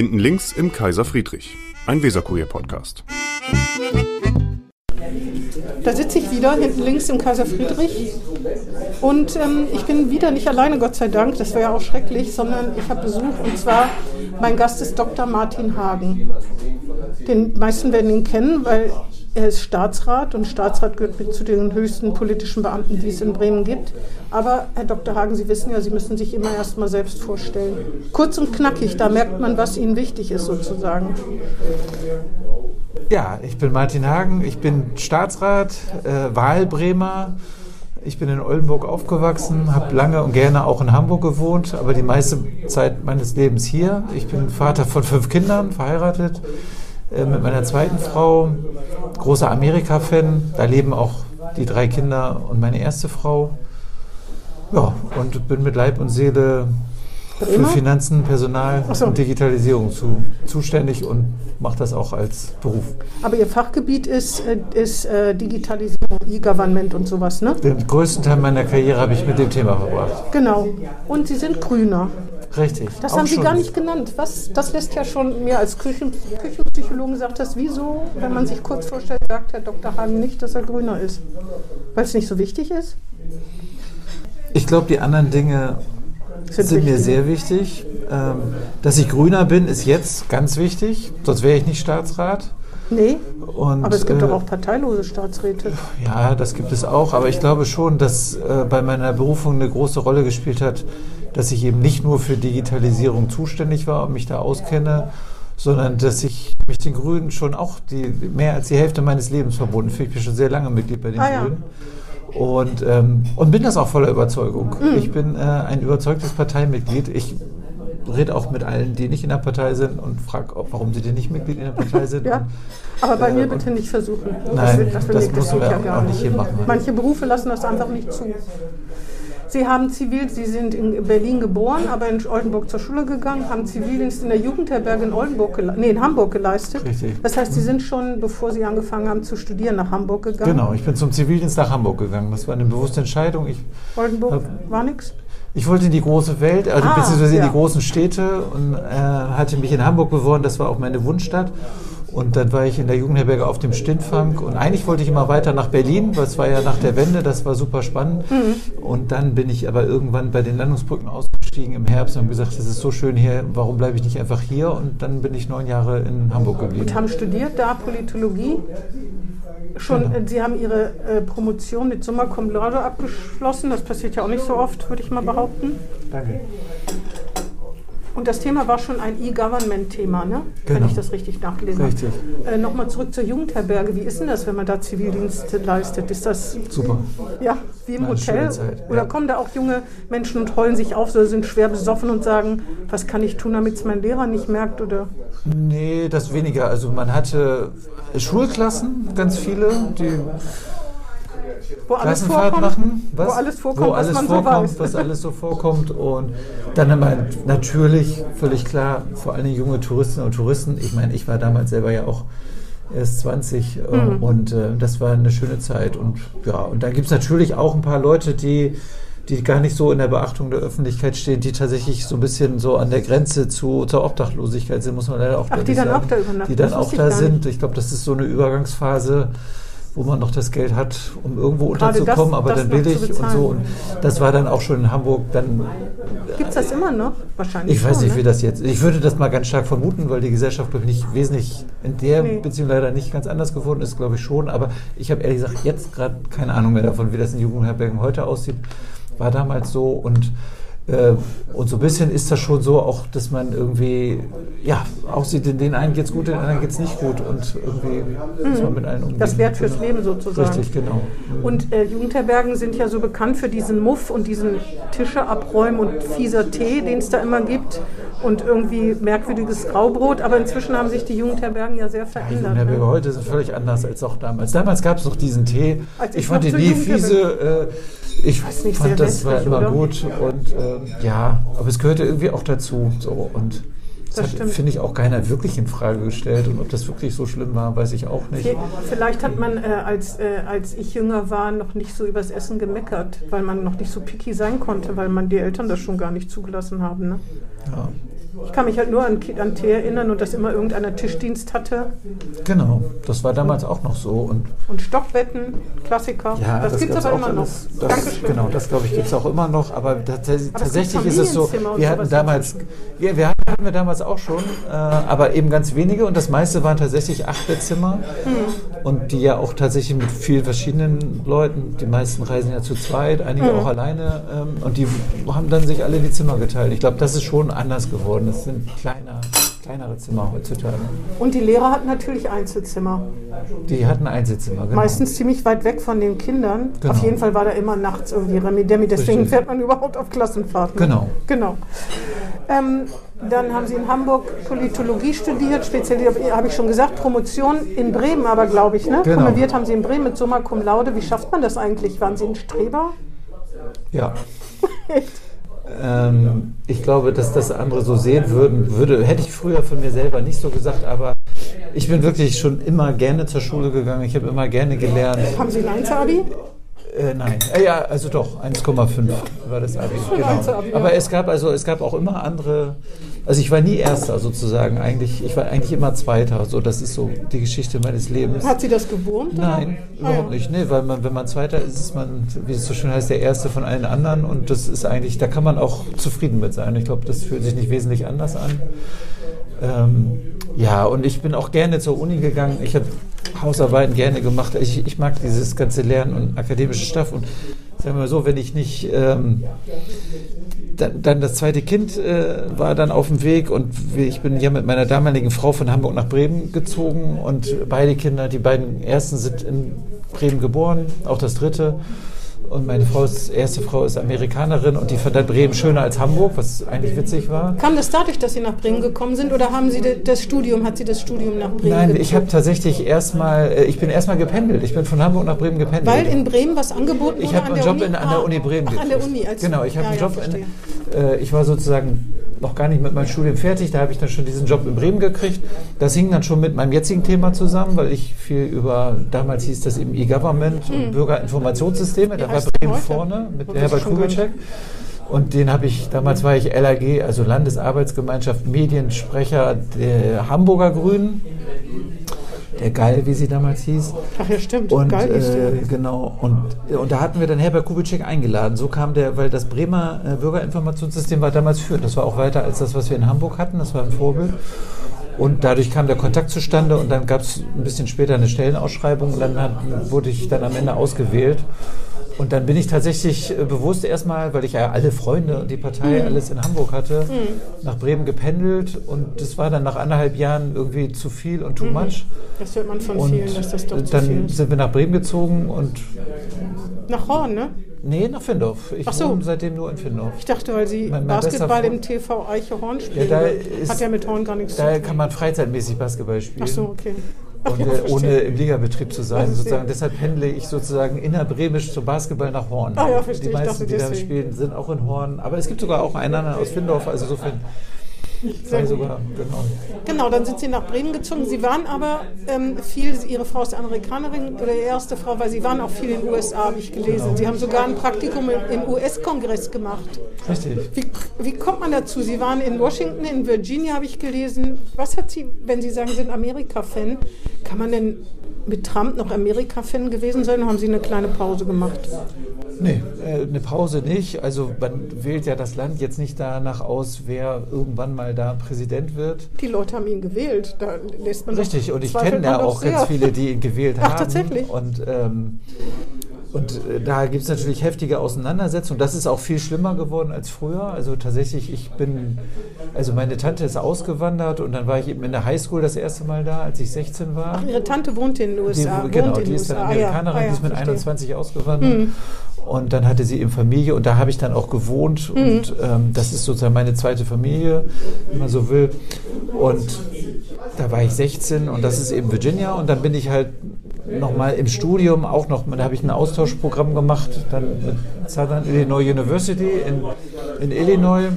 Hinten links im Kaiser Friedrich, ein Weserkurier-Podcast. Da sitze ich wieder hinten links im Kaiser Friedrich und ähm, ich bin wieder nicht alleine, Gott sei Dank, das wäre ja auch schrecklich, sondern ich habe Besuch und zwar mein Gast ist Dr. Martin Hagen. Den meisten werden ihn kennen, weil er ist Staatsrat und Staatsrat gehört zu den höchsten politischen Beamten, die es in Bremen gibt. Aber Herr Dr. Hagen, Sie wissen ja, Sie müssen sich immer erst mal selbst vorstellen. Kurz und knackig, da merkt man, was Ihnen wichtig ist sozusagen. Ja, ich bin Martin Hagen, ich bin Staatsrat, äh, Wahlbremer. Ich bin in Oldenburg aufgewachsen, habe lange und gerne auch in Hamburg gewohnt, aber die meiste Zeit meines Lebens hier. Ich bin Vater von fünf Kindern, verheiratet äh, mit meiner zweiten Frau, großer Amerika-Fan. Da leben auch die drei Kinder und meine erste Frau. Ja, und bin mit Leib und Seele für Finanzen, Personal so. und Digitalisierung zu, zuständig und mache das auch als Beruf. Aber Ihr Fachgebiet ist, äh, ist äh, Digitalisierung, E-Government und sowas, ne? Den größten Teil meiner Karriere habe ich mit dem Thema verbracht. Genau. Und Sie sind Grüner. Richtig. Das haben Sie gar nicht genannt. Was, das lässt ja schon mir als Küchen, Küchenpsychologen sagt das, wieso, wenn man sich kurz vorstellt, sagt Herr Dr. Hagen nicht, dass er Grüner ist? Weil es nicht so wichtig ist? Ich glaube, die anderen Dinge sind, sind mir sehr wichtig. Ähm, dass ich Grüner bin, ist jetzt ganz wichtig, sonst wäre ich nicht Staatsrat. Nee, und, aber es gibt äh, doch auch parteilose Staatsräte. Ja, das gibt es auch, aber ich glaube schon, dass äh, bei meiner Berufung eine große Rolle gespielt hat, dass ich eben nicht nur für Digitalisierung zuständig war und mich da auskenne, sondern dass ich mich den Grünen schon auch die, mehr als die Hälfte meines Lebens verbunden fühle. Ich bin schon sehr lange Mitglied bei den ah, Grünen. Ja. Und, ähm, und bin das auch voller Überzeugung. Mhm. Ich bin äh, ein überzeugtes Parteimitglied. Ich rede auch mit allen, die nicht in der Partei sind und frage, warum sie denn nicht Mitglied in der Partei sind. ja, aber bei äh, mir bitte nicht versuchen. Nein, das, das, das muss man ja auch nicht hier machen. Manche Berufe lassen das einfach nicht zu. Sie haben Zivil, Sie sind in Berlin geboren, aber in Oldenburg zur Schule gegangen, haben Zivildienst in der Jugendherberge in Oldenburg, nee, in Hamburg geleistet. Richtig. Das heißt, Sie sind schon, bevor Sie angefangen haben zu studieren, nach Hamburg gegangen. Genau, ich bin zum Zivildienst nach Hamburg gegangen. Das war eine bewusste Entscheidung. Ich Oldenburg hab, war nichts? Ich wollte in die große Welt, also ah, beziehungsweise ja. in die großen Städte und äh, hatte mich in Hamburg beworben. Das war auch meine Wunschstadt. Und dann war ich in der Jugendherberge auf dem Stintfang und eigentlich wollte ich immer weiter nach Berlin, weil es war ja nach der Wende, das war super spannend. Mhm. Und dann bin ich aber irgendwann bei den Landungsbrücken ausgestiegen im Herbst und habe gesagt, es ist so schön hier, warum bleibe ich nicht einfach hier? Und dann bin ich neun Jahre in Hamburg geblieben. Und haben studiert da Politologie? Schon, genau. Sie haben Ihre äh, Promotion mit Summa Cum Laude abgeschlossen. Das passiert ja auch nicht so oft, würde ich mal behaupten. Danke. Und das Thema war schon ein E-Government-Thema, ne? Genau. wenn ich das richtig nachgelesen richtig. habe. Äh, Nochmal zurück zur Jugendherberge. Wie ist denn das, wenn man da Zivildienst leistet? Ist das super? Ja, wie im Eine Hotel? Oder ja. kommen da auch junge Menschen und heulen sich auf, so sind schwer besoffen und sagen, was kann ich tun, damit es mein Lehrer nicht merkt? Oder? Nee, das weniger. Also man hatte Schulklassen, ganz viele, die wo alles vorkommt, machen, was? wo alles vorkommt, wo alles was, vorkommt so was alles so vorkommt. Und dann haben wir natürlich, völlig klar, vor allem junge Touristinnen und Touristen. Ich meine, ich war damals selber ja auch erst 20 äh, mhm. und äh, das war eine schöne Zeit. Und ja, und dann gibt es natürlich auch ein paar Leute, die die gar nicht so in der Beachtung der Öffentlichkeit stehen, die tatsächlich so ein bisschen so an der Grenze zu, zur Obdachlosigkeit sind, muss man leider auch Ach, die dann sagen. auch da übernachten. Die dann auch da sind. Ich glaube, das ist so eine Übergangsphase wo man noch das Geld hat, um irgendwo unterzukommen, das, aber das dann will ich und so. Und das war dann auch schon in Hamburg. Dann gibt es das immer noch? Wahrscheinlich. Ich weiß schon, nicht, ne? wie das jetzt. Ich würde das mal ganz stark vermuten, weil die Gesellschaft glaube ich nicht wesentlich in der nee. Beziehung leider nicht ganz anders geworden ist, glaube ich schon. Aber ich habe ehrlich gesagt jetzt gerade keine Ahnung mehr davon, wie das in Jugendherbergen heute aussieht. War damals so und und so ein bisschen ist das schon so, auch dass man irgendwie, ja, aussieht, in den einen geht es gut, in den anderen geht es nicht gut. Und irgendwie mhm. muss man mit allen umgehen. Das Wert fürs Leben sozusagen. Richtig, genau. Mhm. Und äh, Jugendherbergen sind ja so bekannt für diesen Muff und diesen Tische abräumen und fieser Tee, den es da immer gibt. Und irgendwie merkwürdiges Graubrot. Aber inzwischen haben sich die Jugendherbergen ja sehr verändert. Ja, die Jugendherberge ne? heute sind völlig anders als auch damals. Damals gab es noch diesen Tee. Als ich, ich fand den nie fiese. Äh, ich nicht, fand, das war immer gut. Und ähm, ja, aber es gehörte irgendwie auch dazu. So, und das, das finde ich, auch keiner wirklich in Frage gestellt. Und ob das wirklich so schlimm war, weiß ich auch nicht. Vielleicht hat man, äh, als, äh, als ich jünger war, noch nicht so übers Essen gemeckert, weil man noch nicht so picky sein konnte, weil man die Eltern das schon gar nicht zugelassen haben. Ne? Ja. Ich kann mich halt nur an, an Tee erinnern und dass immer irgendeiner Tischdienst hatte. Genau, das war damals auch noch so. Und, und Stockbetten, Klassiker. Ja, das, das gibt es aber immer noch. Das, Genau, das glaube ich gibt es auch immer noch. Aber, tatsächlich, aber tatsächlich ist es so, wir hatten damals, ja, wir hatten wir damals auch schon, äh, aber eben ganz wenige und das meiste waren tatsächlich Achterzimmer Mhm. und die ja auch tatsächlich mit vielen verschiedenen Leuten, die meisten reisen ja zu zweit, einige Mhm. auch alleine ähm, und die haben dann sich alle die Zimmer geteilt. Ich glaube, das ist schon anders geworden. Das sind kleiner, kleinere Zimmer heutzutage. Und die Lehrer hatten natürlich Einzelzimmer. Die hatten Einzelzimmer, genau. Meistens ziemlich weit weg von den Kindern. Genau. Auf jeden Fall war da immer nachts irgendwie Remi Demi. Deswegen Richtig. fährt man überhaupt auf Klassenfahrten. Genau. Genau. Ähm, dann haben Sie in Hamburg Politologie studiert, speziell habe ich schon gesagt, Promotion in Bremen, aber glaube ich, ne? Genau. Promoviert haben Sie in Bremen mit Summa Cum Laude. Wie schafft man das eigentlich? Waren Sie ein Streber? Ja. Echt? Ähm, ich glaube, dass das andere so sehen würden, würde, hätte ich früher von mir selber nicht so gesagt, aber ich bin wirklich schon immer gerne zur Schule gegangen. Ich habe immer gerne gelernt. Haben Sie ein Einzel-Abi? Äh, nein, äh, ja, also doch, 1,5 war das Abi. Genau. Aber es gab also es gab auch immer andere. Also ich war nie Erster sozusagen. Eigentlich, ich war eigentlich immer Zweiter. So, das ist so die Geschichte meines Lebens. Hat Sie das gewurmt? oder? Nein, Ah, überhaupt nicht. Nee, weil man, wenn man Zweiter ist, ist man, wie es so schön heißt, der Erste von allen anderen. Und das ist eigentlich, da kann man auch zufrieden mit sein. Ich glaube, das fühlt sich nicht wesentlich anders an. Ähm, ja, und ich bin auch gerne zur Uni gegangen. Ich habe Hausarbeiten gerne gemacht. Ich, ich mag dieses ganze Lernen und akademische Stuff. Und sagen wir mal so, wenn ich nicht ähm, dann, dann das zweite Kind äh, war dann auf dem Weg und ich bin ja mit meiner damaligen Frau von Hamburg nach Bremen gezogen und beide Kinder, die beiden ersten sind in Bremen geboren, auch das dritte. Und meine Frau ist, erste Frau ist Amerikanerin und die fand dann Bremen schöner als Hamburg, was eigentlich witzig war. Kam das dadurch, dass Sie nach Bremen gekommen sind oder haben Sie das Studium, hat Sie das Studium nach Bremen Nein, gezogen? ich habe tatsächlich erstmal, äh, ich bin erstmal gependelt. Ich bin von Hamburg nach Bremen gependelt. Weil in Bremen was angeboten wurde Ich habe einen der Job Uni? in, an der Ah, Uni Bremen Ach, an der. Uni. Als genau, ich habe ja, einen ja, Job verstehe. in, äh, ich war sozusagen noch gar nicht mit meinem Studium fertig, da habe ich dann schon diesen Job in Bremen gekriegt. Das hing dann schon mit meinem jetzigen Thema zusammen, weil ich viel über, damals hieß das eben E-Government und Bürgerinformationssysteme, da war Hm. Bremen heute? vorne mit ist Herbert Kubitschek. Und den habe ich, damals war ich LAG, also Landesarbeitsgemeinschaft Mediensprecher der Hamburger Grünen, der Geil, wie sie damals hieß. Ach ja, stimmt. Und Geil äh, genau, und, und da hatten wir dann Herbert Kubitschek eingeladen. So kam der, weil das Bremer äh, Bürgerinformationssystem war damals führend. Das war auch weiter als das, was wir in Hamburg hatten. Das war ein Vorbild. Und dadurch kam der Kontakt zustande und dann gab es ein bisschen später eine Stellenausschreibung und dann hat, wurde ich dann am Ende ausgewählt. Und dann bin ich tatsächlich äh, bewusst erstmal, weil ich ja alle Freunde und die Partei alles in Hamburg hatte, nach Bremen gependelt und das war dann nach anderthalb Jahren irgendwie zu viel und too much. Das hört man von Und vielen, dass das doch dann viel sind wir nach Bremen gezogen und Nach Horn, ne? nee, nach Findorf. Ich Ach so. wohne seitdem nur in Findorf. Ich dachte, weil Sie Mein- mein Basketball im TV Eiche Horn spielen. Ja, da ist- hat ja mit Horn gar nichts zu Da tun. kann man freizeitmäßig Basketball spielen. Ach so, okay. Ja, äh, ohne im Ligabetrieb zu sein, sozusagen. Deshalb pendle ich sozusagen innerbremisch zum Basketball nach Horn. Ah ja, verstehe. Die meisten, dachte die da spielen, sind auch in Horn. Aber es gibt sogar auch einen anderen aus Findorf, also insofern zwei sogar, genau. Genau, dann sind Sie nach Bremen gezogen. Sie waren aber ähm, viel, Ihre Frau ist Amerikanerin oder die erste Frau, weil Sie waren auch viel in den USA, habe ich gelesen. Genau. Sie haben sogar ein Praktikum im, im US-Kongress gemacht. Richtig. Wie, wie kommt man dazu? Sie waren in Washington, in Virginia, habe ich gelesen. Was hat Sie, wenn Sie sagen, Sie sind Amerika-Fan, kann man denn mit Trump noch Amerika-Fan gewesen sein? Oder haben Sie eine kleine Pause gemacht? Nee, äh, eine Pause nicht. Also man wählt ja das Land jetzt nicht danach aus, wer irgendwann mal da Präsident wird. Die Leute haben ihn gewählt. Da lässt man Richtig, und ich kenne ja auch ganz sehr. viele, die ihn gewählt Ach, haben. tatsächlich? Und, ähm, und äh, da gibt es natürlich heftige Auseinandersetzungen. Das ist auch viel schlimmer geworden als früher. Also tatsächlich, ich bin, also meine Tante ist ausgewandert und dann war ich eben in der Highschool das erste Mal da, als ich 16 war. Ach, Ihre Tante wohnt in den Die, USA. genau, wohnt in die ist dann USA. Ah, ja. Amerikanerin, Ah, ja, die ist mit verstehe. Hm. 21 ausgewandert. Und dann hatte sie eben Familie und da habe ich dann auch gewohnt. Hm. Und ähm, das ist sozusagen meine zweite Familie, wenn man so will. Und da war ich 16 und das ist eben Virginia. Und dann bin ich halt nochmal im Studium auch noch, da habe ich ein Austauschprogramm gemacht, dann mit Southern Illinois University in, in Illinois.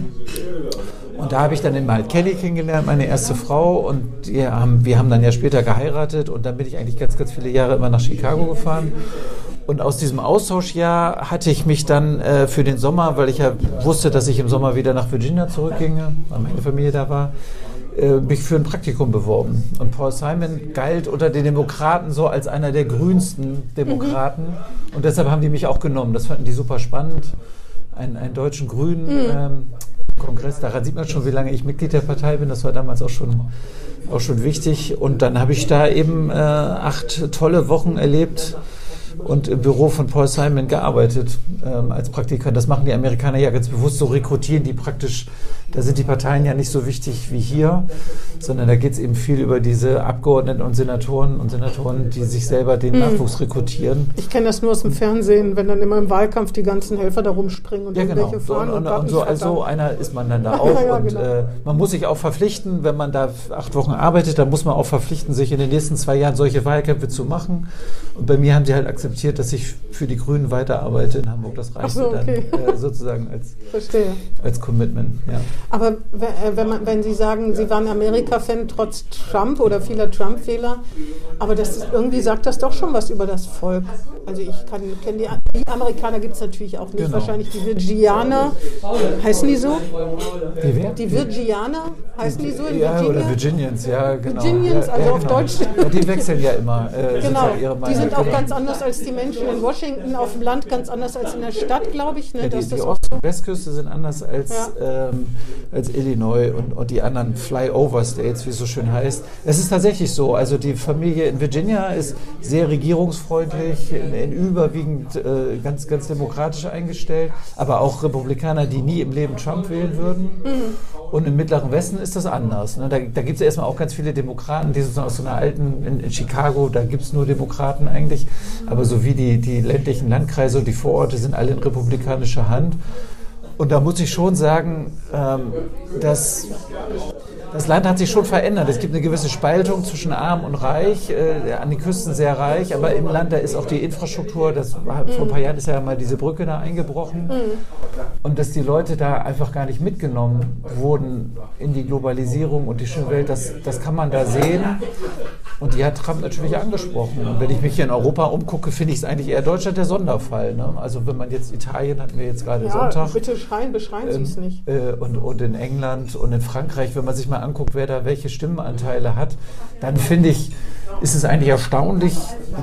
Und da habe ich dann den Mal Kelly kennengelernt, meine erste Frau. Und haben, wir haben dann ja später geheiratet. Und dann bin ich eigentlich ganz, ganz viele Jahre immer nach Chicago gefahren. Und aus diesem Austauschjahr hatte ich mich dann äh, für den Sommer, weil ich ja wusste, dass ich im Sommer wieder nach Virginia zurückginge, weil meine Familie da war, mich für ein Praktikum beworben. Und Paul Simon galt unter den Demokraten so als einer der grünsten Demokraten. Mhm. Und deshalb haben die mich auch genommen. Das fanden die super spannend. Einen, einen deutschen Grünen mhm. ähm, Kongress. Daran sieht man schon, wie lange ich Mitglied der Partei bin. Das war damals auch schon, auch schon wichtig. Und dann habe ich da eben äh, acht tolle Wochen erlebt und im Büro von Paul Simon gearbeitet ähm, als Praktikant. Das machen die Amerikaner ja ganz bewusst, so rekrutieren die praktisch da sind die Parteien ja nicht so wichtig wie hier, sondern da geht es eben viel über diese Abgeordneten und Senatoren und Senatoren, die sich selber den hm. Nachwuchs rekrutieren. Ich kenne das nur aus dem Fernsehen, wenn dann immer im Wahlkampf die ganzen Helfer da rumspringen und ja, genau. irgendwelche fahren so, und, und, und so, also einer ist man dann da auch. ja, ja, und genau. äh, man muss sich auch verpflichten, wenn man da acht Wochen arbeitet, dann muss man auch verpflichten, sich in den nächsten zwei Jahren solche Wahlkämpfe zu machen. Und bei mir haben die halt akzeptiert, dass ich für die Grünen weiterarbeite in Hamburg. Das reicht so, okay. dann äh, sozusagen als, als Commitment. Ja. Aber äh, wenn, man, wenn Sie sagen, Sie waren Amerika-Fan trotz Trump oder vieler Trump-Fehler, aber das ist, irgendwie sagt das doch schon was über das Volk. Also ich kenne die, die, Amerikaner gibt es natürlich auch nicht. Genau. Wahrscheinlich die Virgianer, heißen die so? Die wer? Die Virgianer, heißen die so in ja, Virginia? oder Virginians, ja genau. Virginians, also ja, auf genau. Deutsch. Ja, die wechseln ja immer. Äh, genau, die sind auch ganz anders als die Menschen in Washington, auf dem Land ganz anders als in der Stadt, glaube ich. Ne? Ja, die, die Ost- und Westküste sind anders als, ähm, als Illinois und, und die anderen Flyover States, wie es so schön heißt. Es ist tatsächlich so, also die Familie in Virginia ist sehr regierungsfreundlich, in, in überwiegend äh, ganz, ganz demokratisch eingestellt, aber auch Republikaner, die nie im Leben Trump wählen würden. Mhm. Und im Mittleren Westen ist das anders. Ne? Da, da gibt es erstmal auch ganz viele Demokraten, die sozusagen aus so einer alten, in, in Chicago, da gibt es nur Demokraten eigentlich, aber so wie die, die ländlichen Landkreise und die Vororte sind alle in republikanischer Hand. Und da muss ich schon sagen, ähm, dass das Land hat sich schon verändert. Es gibt eine gewisse Spaltung zwischen arm und reich, äh, an den Küsten sehr reich, aber im Land, da ist auch die Infrastruktur, das war, vor ein paar Jahren ist ja mal diese Brücke da eingebrochen. Mhm. Und dass die Leute da einfach gar nicht mitgenommen wurden in die Globalisierung und die schöne Welt, das, das kann man da sehen. Und die hat Trump natürlich angesprochen. Und wenn ich mich hier in Europa umgucke, finde ich es eigentlich eher Deutschland der Sonderfall. Ne? Also wenn man jetzt Italien hatten wir jetzt gerade ja, Sonntag. Bitte schreien, beschreien Sie es ähm, nicht. Äh, und, und in England und in Frankreich, wenn man sich mal anguckt, wer da welche Stimmenanteile hat, dann finde ich, ist es eigentlich erstaunlich,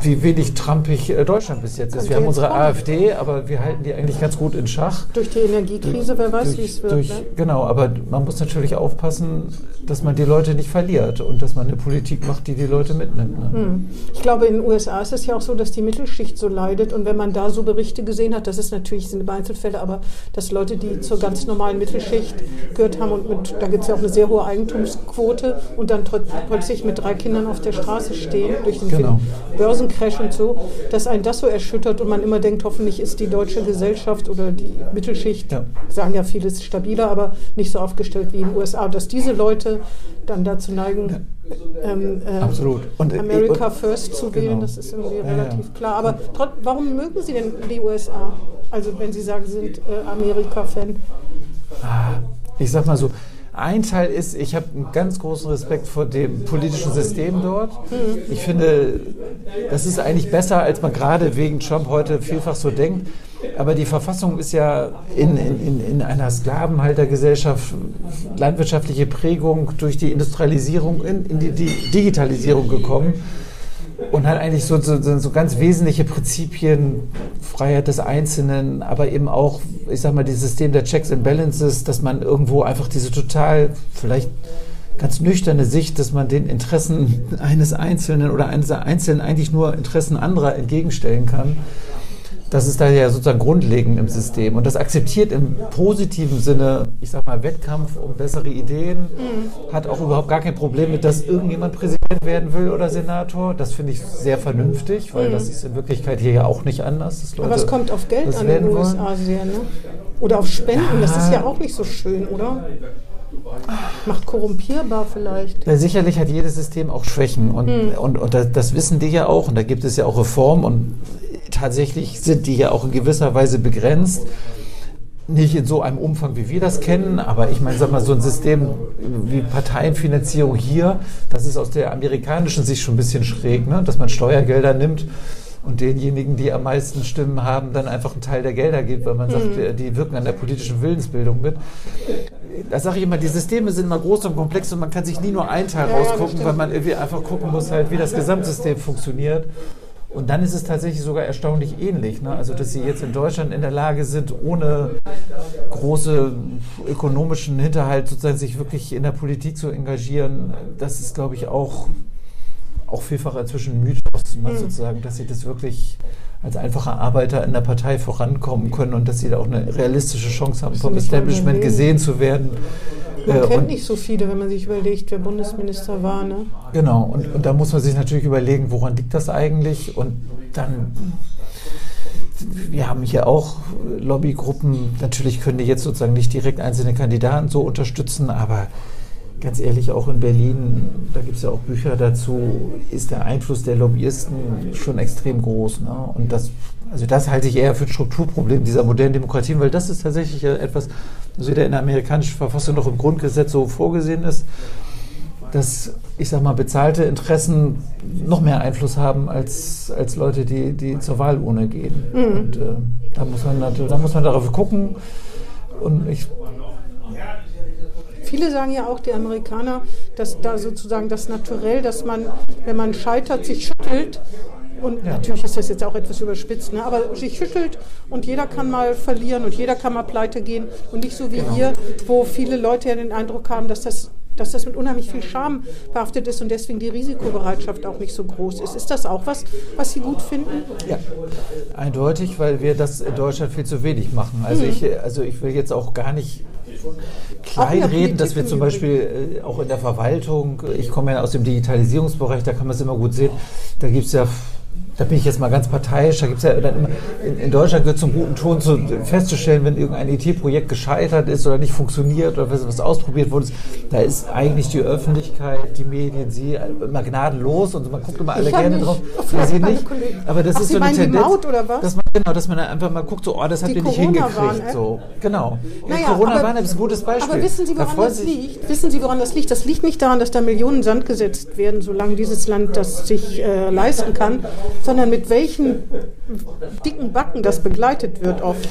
wie wenig trumpig äh, Deutschland bis jetzt ist. Wir haben unsere. AfD, aber wir halten die eigentlich ganz gut in Schach. Durch die Energiekrise, wer weiß, wie es wird. Durch, ne? Genau, aber man muss natürlich aufpassen, dass man die Leute nicht verliert und dass man eine Politik macht, die die Leute mitnimmt. Ne? Hm. Ich glaube, in den USA ist es ja auch so, dass die Mittelschicht so leidet und wenn man da so Berichte gesehen hat, das ist natürlich sind Einzelfälle, aber dass Leute, die zur ganz normalen Mittelschicht gehört haben und mit, da gibt es ja auch eine sehr hohe Eigentumsquote und dann plötzlich mit drei Kindern auf der Straße stehen durch den genau. Börsencrash und so, dass einen das so erschüttert und man immer denkt, hoffentlich ist die deutsche Gesellschaft oder die Mittelschicht, ja. sagen ja vieles stabiler, aber nicht so aufgestellt wie in den USA, dass diese Leute dann dazu neigen, ja. Ähm, äh, Absolut. Und, America und, First zu wählen, genau. das ist irgendwie ja, relativ klar. Aber trot, warum mögen Sie denn die USA? Also wenn Sie sagen, Sie sind äh, Amerika-Fan. Ah, ich sag mal so, ein Teil ist, ich habe einen ganz großen Respekt vor dem politischen System dort. Ich finde, das ist eigentlich besser, als man gerade wegen Trump heute vielfach so denkt. Aber die Verfassung ist ja in, in, in einer Sklavenhaltergesellschaft, landwirtschaftliche Prägung durch die Industrialisierung in, in die, die Digitalisierung gekommen und hat eigentlich so, so, so ganz wesentliche Prinzipien, Freiheit des Einzelnen, aber eben auch, ich sag mal, dieses System der Checks and Balances, dass man irgendwo einfach diese total, vielleicht ganz nüchterne Sicht, dass man den Interessen eines Einzelnen oder eines Einzelnen eigentlich nur Interessen anderer entgegenstellen kann. Das ist da ja sozusagen grundlegend im System. Und das akzeptiert im positiven Sinne, ich sag mal, Wettkampf um bessere Ideen, mhm. hat auch überhaupt gar kein Problem mit, dass irgendjemand Präsident werden will oder Senator. Das finde ich sehr vernünftig, weil mhm. das ist in Wirklichkeit hier ja auch nicht anders. Aber es kommt auf Geld an in den USA sehr, ne? Oder auf Spenden, ja. das ist ja auch nicht so schön, oder? Macht korrumpierbar vielleicht. Ja, sicherlich hat jedes System auch Schwächen und, hm. und, und das, das, wissen die ja auch und da gibt es ja auch Reformen und tatsächlich sind die ja auch in gewisser Weise begrenzt. Nicht in so einem Umfang, wie wir das kennen, aber ich meine, sag mal, so ein System wie Parteienfinanzierung hier, das ist aus der amerikanischen Sicht schon ein bisschen schräg, ne? dass man Steuergelder nimmt und denjenigen, die am meisten Stimmen haben, dann einfach einen Teil der Gelder gibt, weil man sagt, äh, die wirken an der politischen Willensbildung mit. Da sage ich immer, die Systeme sind immer groß und komplex und man kann sich nie nur einen Teil Ja, rausgucken, weil man irgendwie einfach gucken muss, halt, wie das Gesamtsystem funktioniert. Und dann ist es tatsächlich sogar erstaunlich ähnlich. Ne? Also, dass sie jetzt in Deutschland in der Lage sind, ohne große ökonomischen Hinterhalt sozusagen sich wirklich in der Politik zu engagieren, das ist, glaube ich, auch, auch vielfach inzwischen ein Mythos, ne? sozusagen, dass sie das wirklich als einfache Arbeiter in der Partei vorankommen können und dass sie da auch eine realistische Chance haben, vom Establishment überlegen. gesehen zu werden. Man Äh, kennt nicht so viele, wenn man sich überlegt, wer Bundesminister war. Ne? Genau, und, und da muss man sich natürlich überlegen, woran liegt das eigentlich? Und dann, wir haben hier auch Lobbygruppen, natürlich können die jetzt sozusagen nicht direkt einzelne Kandidaten so unterstützen, aber ganz ehrlich, auch in Berlin, da gibt es ja auch Bücher dazu, ist der Einfluss der Lobbyisten schon extrem groß. Ne? Und das, also das halte ich eher für ein Strukturproblem dieser modernen Demokratien, weil das ist tatsächlich etwas, was weder in der amerikanischen Verfassung noch im Grundgesetz so vorgesehen ist dass, ich sag mal, bezahlte Interessen noch mehr Einfluss haben als, als Leute, die, die zur Wahlurne gehen. Und äh, da, muss man natürlich, da muss man darauf gucken. Und ich, Viele sagen ja auch, die Amerikaner, dass da sozusagen das Naturell, dass man, wenn man scheitert, sich schüttelt. Und natürlich ist das jetzt auch etwas überspitzt, ne? aber sich schüttelt und jeder kann mal verlieren und jeder kann mal pleite gehen. Und nicht so wie hier, wo viele Leute ja den Eindruck haben, dass das, dass das mit unheimlich viel Scham behaftet ist und deswegen die Risikobereitschaft auch nicht so groß ist. Ist das auch was, was Sie gut finden? ja, eindeutig, weil wir das in Deutschland viel zu wenig machen. Also, ich, also ich will jetzt auch gar nicht kleinreden, dass wir zum Beispiel äh, auch in der Verwaltung, ich komme ja aus dem Digitalisierungsbereich, da kann man es immer gut sehen, da gibt es ja da bin ich jetzt mal ganz parteiisch, da gibt es ja dann immer, in, in Deutschland gehört zum guten Ton zu, festzustellen, wenn irgendein IT-Projekt gescheitert ist oder nicht funktioniert oder was, was ausprobiert wurde, da ist eigentlich die Öffentlichkeit, die Medien, sie immer gnadenlos und man guckt immer alle gerne nicht. drauf. Auf Ja, sie nicht. Kollegen. Aber das Ach, ist Sie so eine meinen die Tendenz. Maut oder was? Dass man, genau, dass man dann einfach mal guckt, so, oh, das habt ihr nicht hingekriegt. So. Genau. Naja, Corona-Warn-App ist ein gutes Beispiel. Aber wissen Sie, Da woran freuen das liegt? Wissen Sie, woran das liegt? Das liegt nicht daran, dass da Millionen Sand gesetzt werden, solange dieses Land das sich äh, leisten kann, sondern mit welchen dicken Backen das begleitet wird oft.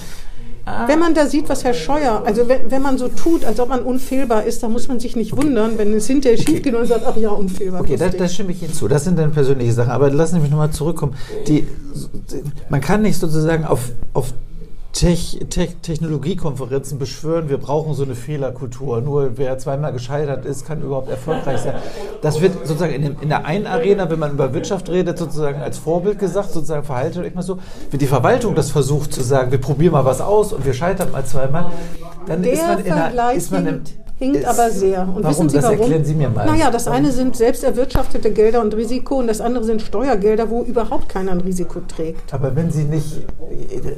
Wenn man da sieht, was Herr Scheuer, also wenn, wenn man so tut, als ob man unfehlbar ist, dann muss man sich nicht wundern, wenn es hinterher schief geht und man sagt, ach ja, unfehlbar. Okay, da, lustig. da stimme ich Ihnen zu. Das sind dann persönliche Sachen. Aber lassen Sie mich nochmal zurückkommen. Die, man kann nicht sozusagen auf, auf Tech, Tech, Technologiekonferenzen beschwören, wir brauchen so eine Fehlerkultur. Nur wer zweimal gescheitert ist, kann überhaupt erfolgreich sein. Das wird sozusagen in, dem, in der einen Arena, wenn man über Wirtschaft redet, sozusagen als Vorbild gesagt, sozusagen verhaltet euch mal so. Wenn die Verwaltung das versucht zu sagen, wir probieren mal was aus und wir scheitern mal zweimal, dann Der ist man in einer, Vergleich ist man im, hinkt, aber sehr. Und warum? wissen Sie das warum? erklären Sie mir mal. Naja, das eine sind selbst erwirtschaftete Gelder und Risiko und das andere sind Steuergelder, wo überhaupt keiner ein Risiko trägt. Aber wenn Sie nicht,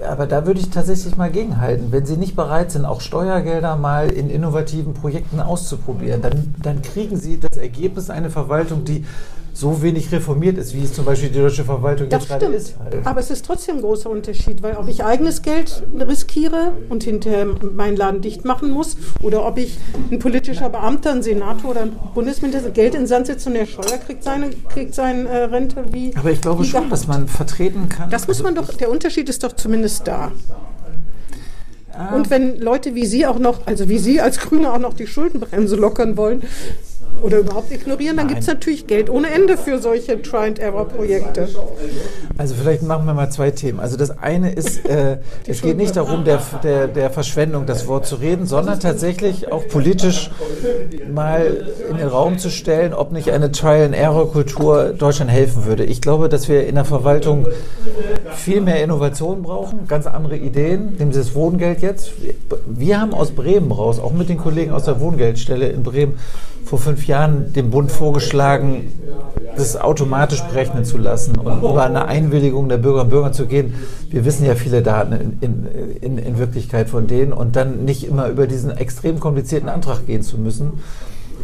aber da würde ich tatsächlich mal gegenhalten, wenn Sie nicht bereit sind, auch Steuergelder mal in innovativen Projekten auszuprobieren, dann, dann kriegen Sie das Ergebnis einer Verwaltung, die so wenig reformiert ist, wie es zum Beispiel die deutsche Verwaltung Das jetzt stimmt. ist. Halt. Aber es ist trotzdem ein großer Unterschied, weil ob ich eigenes Geld riskiere und hinterher meinen Laden dicht machen muss oder ob ich ein politischer Beamter, ein Senator oder ein Bundesminister Geld in Sand setzt und der Steuer kriegt seine, kriegt seine äh, Rente wie. Aber ich glaube schon, gehabt. dass man vertreten kann. Das muss man doch, der Unterschied ist doch zumindest da. Und wenn Leute wie Sie auch noch, also wie Sie als Grüne auch noch die Schuldenbremse lockern wollen oder überhaupt ignorieren, dann gibt es natürlich Geld ohne Ende für solche Try-and-Error-Projekte. Also vielleicht machen wir mal zwei Themen. Also das eine ist, äh, es geht nicht darum, der, der, der Verschwendung das Wort zu reden, sondern tatsächlich auch politisch mal in den Raum zu stellen, ob nicht eine Trial-and-Error-Kultur Deutschland helfen würde. Ich glaube, dass wir in der Verwaltung viel mehr Innovation brauchen, ganz andere Ideen. Nehmen Sie das Wohngeld jetzt. Wir haben aus Bremen raus, auch mit den Kollegen aus der Wohngeldstelle in Bremen, vor fünf Jahren dem Bund vorgeschlagen, das automatisch berechnen zu lassen und über eine Einwilligung der Bürger und Bürger zu gehen. Wir wissen ja viele Daten in, in, in, in Wirklichkeit von denen und dann nicht immer über diesen extrem komplizierten Antrag gehen zu müssen.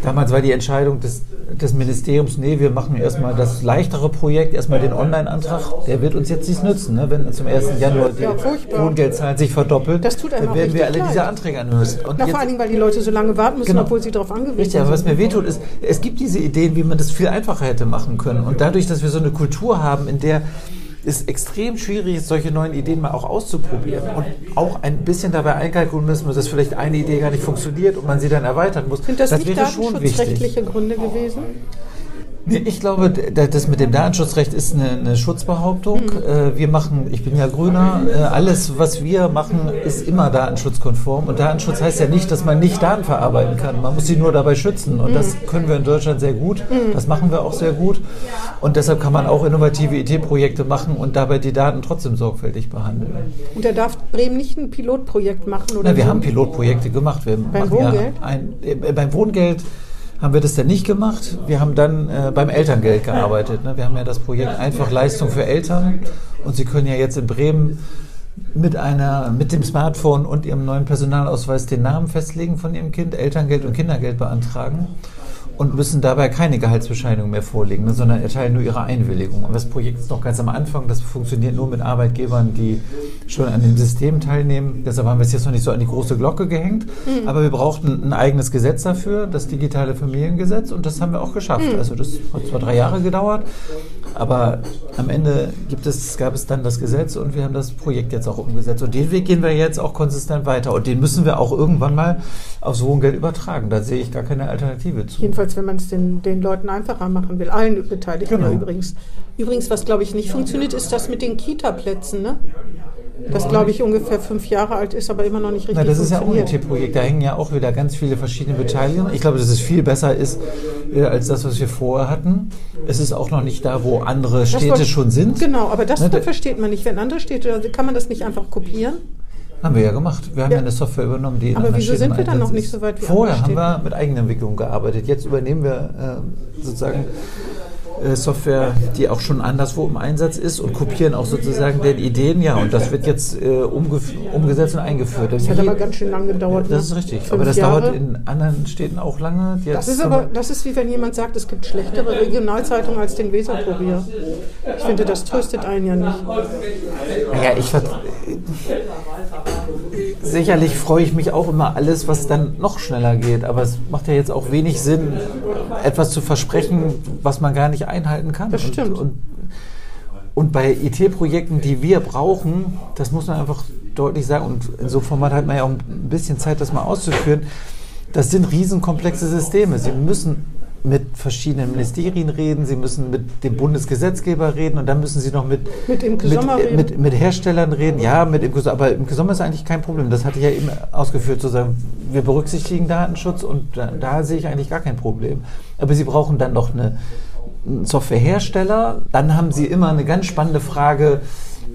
Damals war die Entscheidung des, des Ministeriums, nee, wir machen erstmal das leichtere Projekt, erstmal den Online-Antrag. Der wird uns jetzt nichts nützen, ne? wenn zum 1. Januar die Ja. Wohngeldzahl sich verdoppelt. Das tut dann werden wir alle diese. Anträge müssen. Und Na, jetzt- vor allen Dingen, weil die Leute so lange warten müssen, Genau. obwohl sie darauf angewiesen Richtig, aber was sind. mir wehtut, ist, es gibt diese Ideen, wie man das viel einfacher hätte machen können. Und dadurch, dass wir so eine Kultur haben, in der es extrem schwierig ist, solche neuen Ideen mal auch auszuprobieren und auch ein bisschen dabei einkalkulieren müssen, dass vielleicht eine Idee gar nicht funktioniert und man sie dann erweitern muss. Sind das, das nicht datenschutzrechtliche Gründe gewesen? Nee, ich glaube, das mit dem Datenschutzrecht ist eine, eine Schutzbehauptung. Mhm. Wir machen, ich bin ja Grüner, äh, alles, was wir machen, ist immer datenschutzkonform. Und Datenschutz heißt ja nicht, dass man nicht Daten verarbeiten kann. Man muss sie nur dabei schützen. Und mhm. das können wir in Deutschland sehr gut. Mhm. Das machen wir auch sehr gut. Und deshalb kann man auch innovative IT-Projekte machen und dabei die Daten trotzdem sorgfältig behandeln. Und da darf Bremen nicht ein Pilotprojekt machen? Oder Na, wir so? haben Pilotprojekte gemacht. Wir beim Wohngeld? Ja ein, äh, beim Wohngeld haben wir das dann nicht gemacht. Wir haben dann äh, beim Elterngeld gearbeitet. Ne? Wir haben ja das Projekt Einfach Leistung für Eltern und Sie können ja jetzt in Bremen mit einer, mit dem Smartphone und Ihrem neuen Personalausweis den Namen festlegen von Ihrem Kind, Elterngeld und Kindergeld beantragen und müssen dabei keine Gehaltsbescheinigung mehr vorlegen, ne, sondern erteilen nur ihre Einwilligung. Und das Projekt ist noch ganz am Anfang. Das funktioniert nur mit Arbeitgebern, die schon an dem System teilnehmen. Deshalb haben wir es jetzt noch nicht so an die große Glocke gehängt. Mhm. Aber wir brauchten ein eigenes Gesetz dafür, das digitale Familiengesetz. Und das haben wir auch geschafft. Mhm. Also das hat zwar drei Jahre gedauert, aber am Ende gibt es, gab es dann das Gesetz und wir haben das Projekt jetzt auch umgesetzt. Und den Weg gehen wir jetzt auch konsistent weiter. Und den müssen wir auch irgendwann mal aufs Wohngeld übertragen. Da sehe ich gar keine Alternative zu. Jedenfalls, wenn man es den, den Leuten einfacher machen will, allen Beteiligten genau. übrigens. Übrigens, was glaube ich nicht funktioniert, ist das mit den Kita-Plätzen. Ne? Das, glaube ich, ungefähr fünf Jahre alt ist, aber immer noch nicht richtig Na, Das ist ja auch ein projekt Da hängen ja auch wieder ganz viele verschiedene Beteiligungen. Ich glaube, dass es viel besser ist äh, als das, was wir vorher hatten. Es ist auch noch nicht da, wo andere Städte schon sind. Genau, aber das ne, versteht man nicht. Wenn andere Städte, kann man das nicht einfach kopieren? Haben wir ja gemacht. Wir haben ja, ja eine Software übernommen, die in Aber wieso sind wir dann noch nicht so weit wie Vorher haben wir mit Eigenentwicklung gearbeitet. Jetzt übernehmen wir äh, sozusagen Software, die auch schon anderswo im Einsatz ist und kopieren auch sozusagen den Ideen. Ja, und das wird jetzt äh, umgesetzt und eingeführt. Das hat aber ganz schön lange gedauert. Das ist ne? richtig. aber das Jahre. dauert in anderen Städten auch lange. Das ist aber, das ist wie wenn jemand sagt, es gibt schlechtere Regionalzeitungen als den Weserkurier. Ich finde, das tröstet einen ja nicht. Ja, ich sicherlich freue ich mich auch immer alles, was dann noch schneller geht. Aber es macht ja jetzt auch wenig Sinn, etwas zu versprechen, was man gar nicht einhalten kann. Das stimmt. Und, und, und bei IT-Projekten, die wir brauchen, das muss man einfach deutlich sagen, und in so einem Format hat man ja auch ein bisschen Zeit, das mal auszuführen, das sind riesenkomplexe Systeme. Sie müssen mit verschiedenen Ministerien reden, sie müssen mit dem Bundesgesetzgeber reden und dann müssen sie noch mit, mit, Imke mit, reden. mit, mit Herstellern reden. Ja, mit Imke Sommer, aber Imke Sommer ist eigentlich kein Problem. Das hatte ich ja eben ausgeführt, zu sagen, wir berücksichtigen Datenschutz und da, da sehe ich eigentlich gar kein Problem. Aber sie brauchen dann noch eine, Softwarehersteller. Dann haben sie immer eine ganz spannende Frage,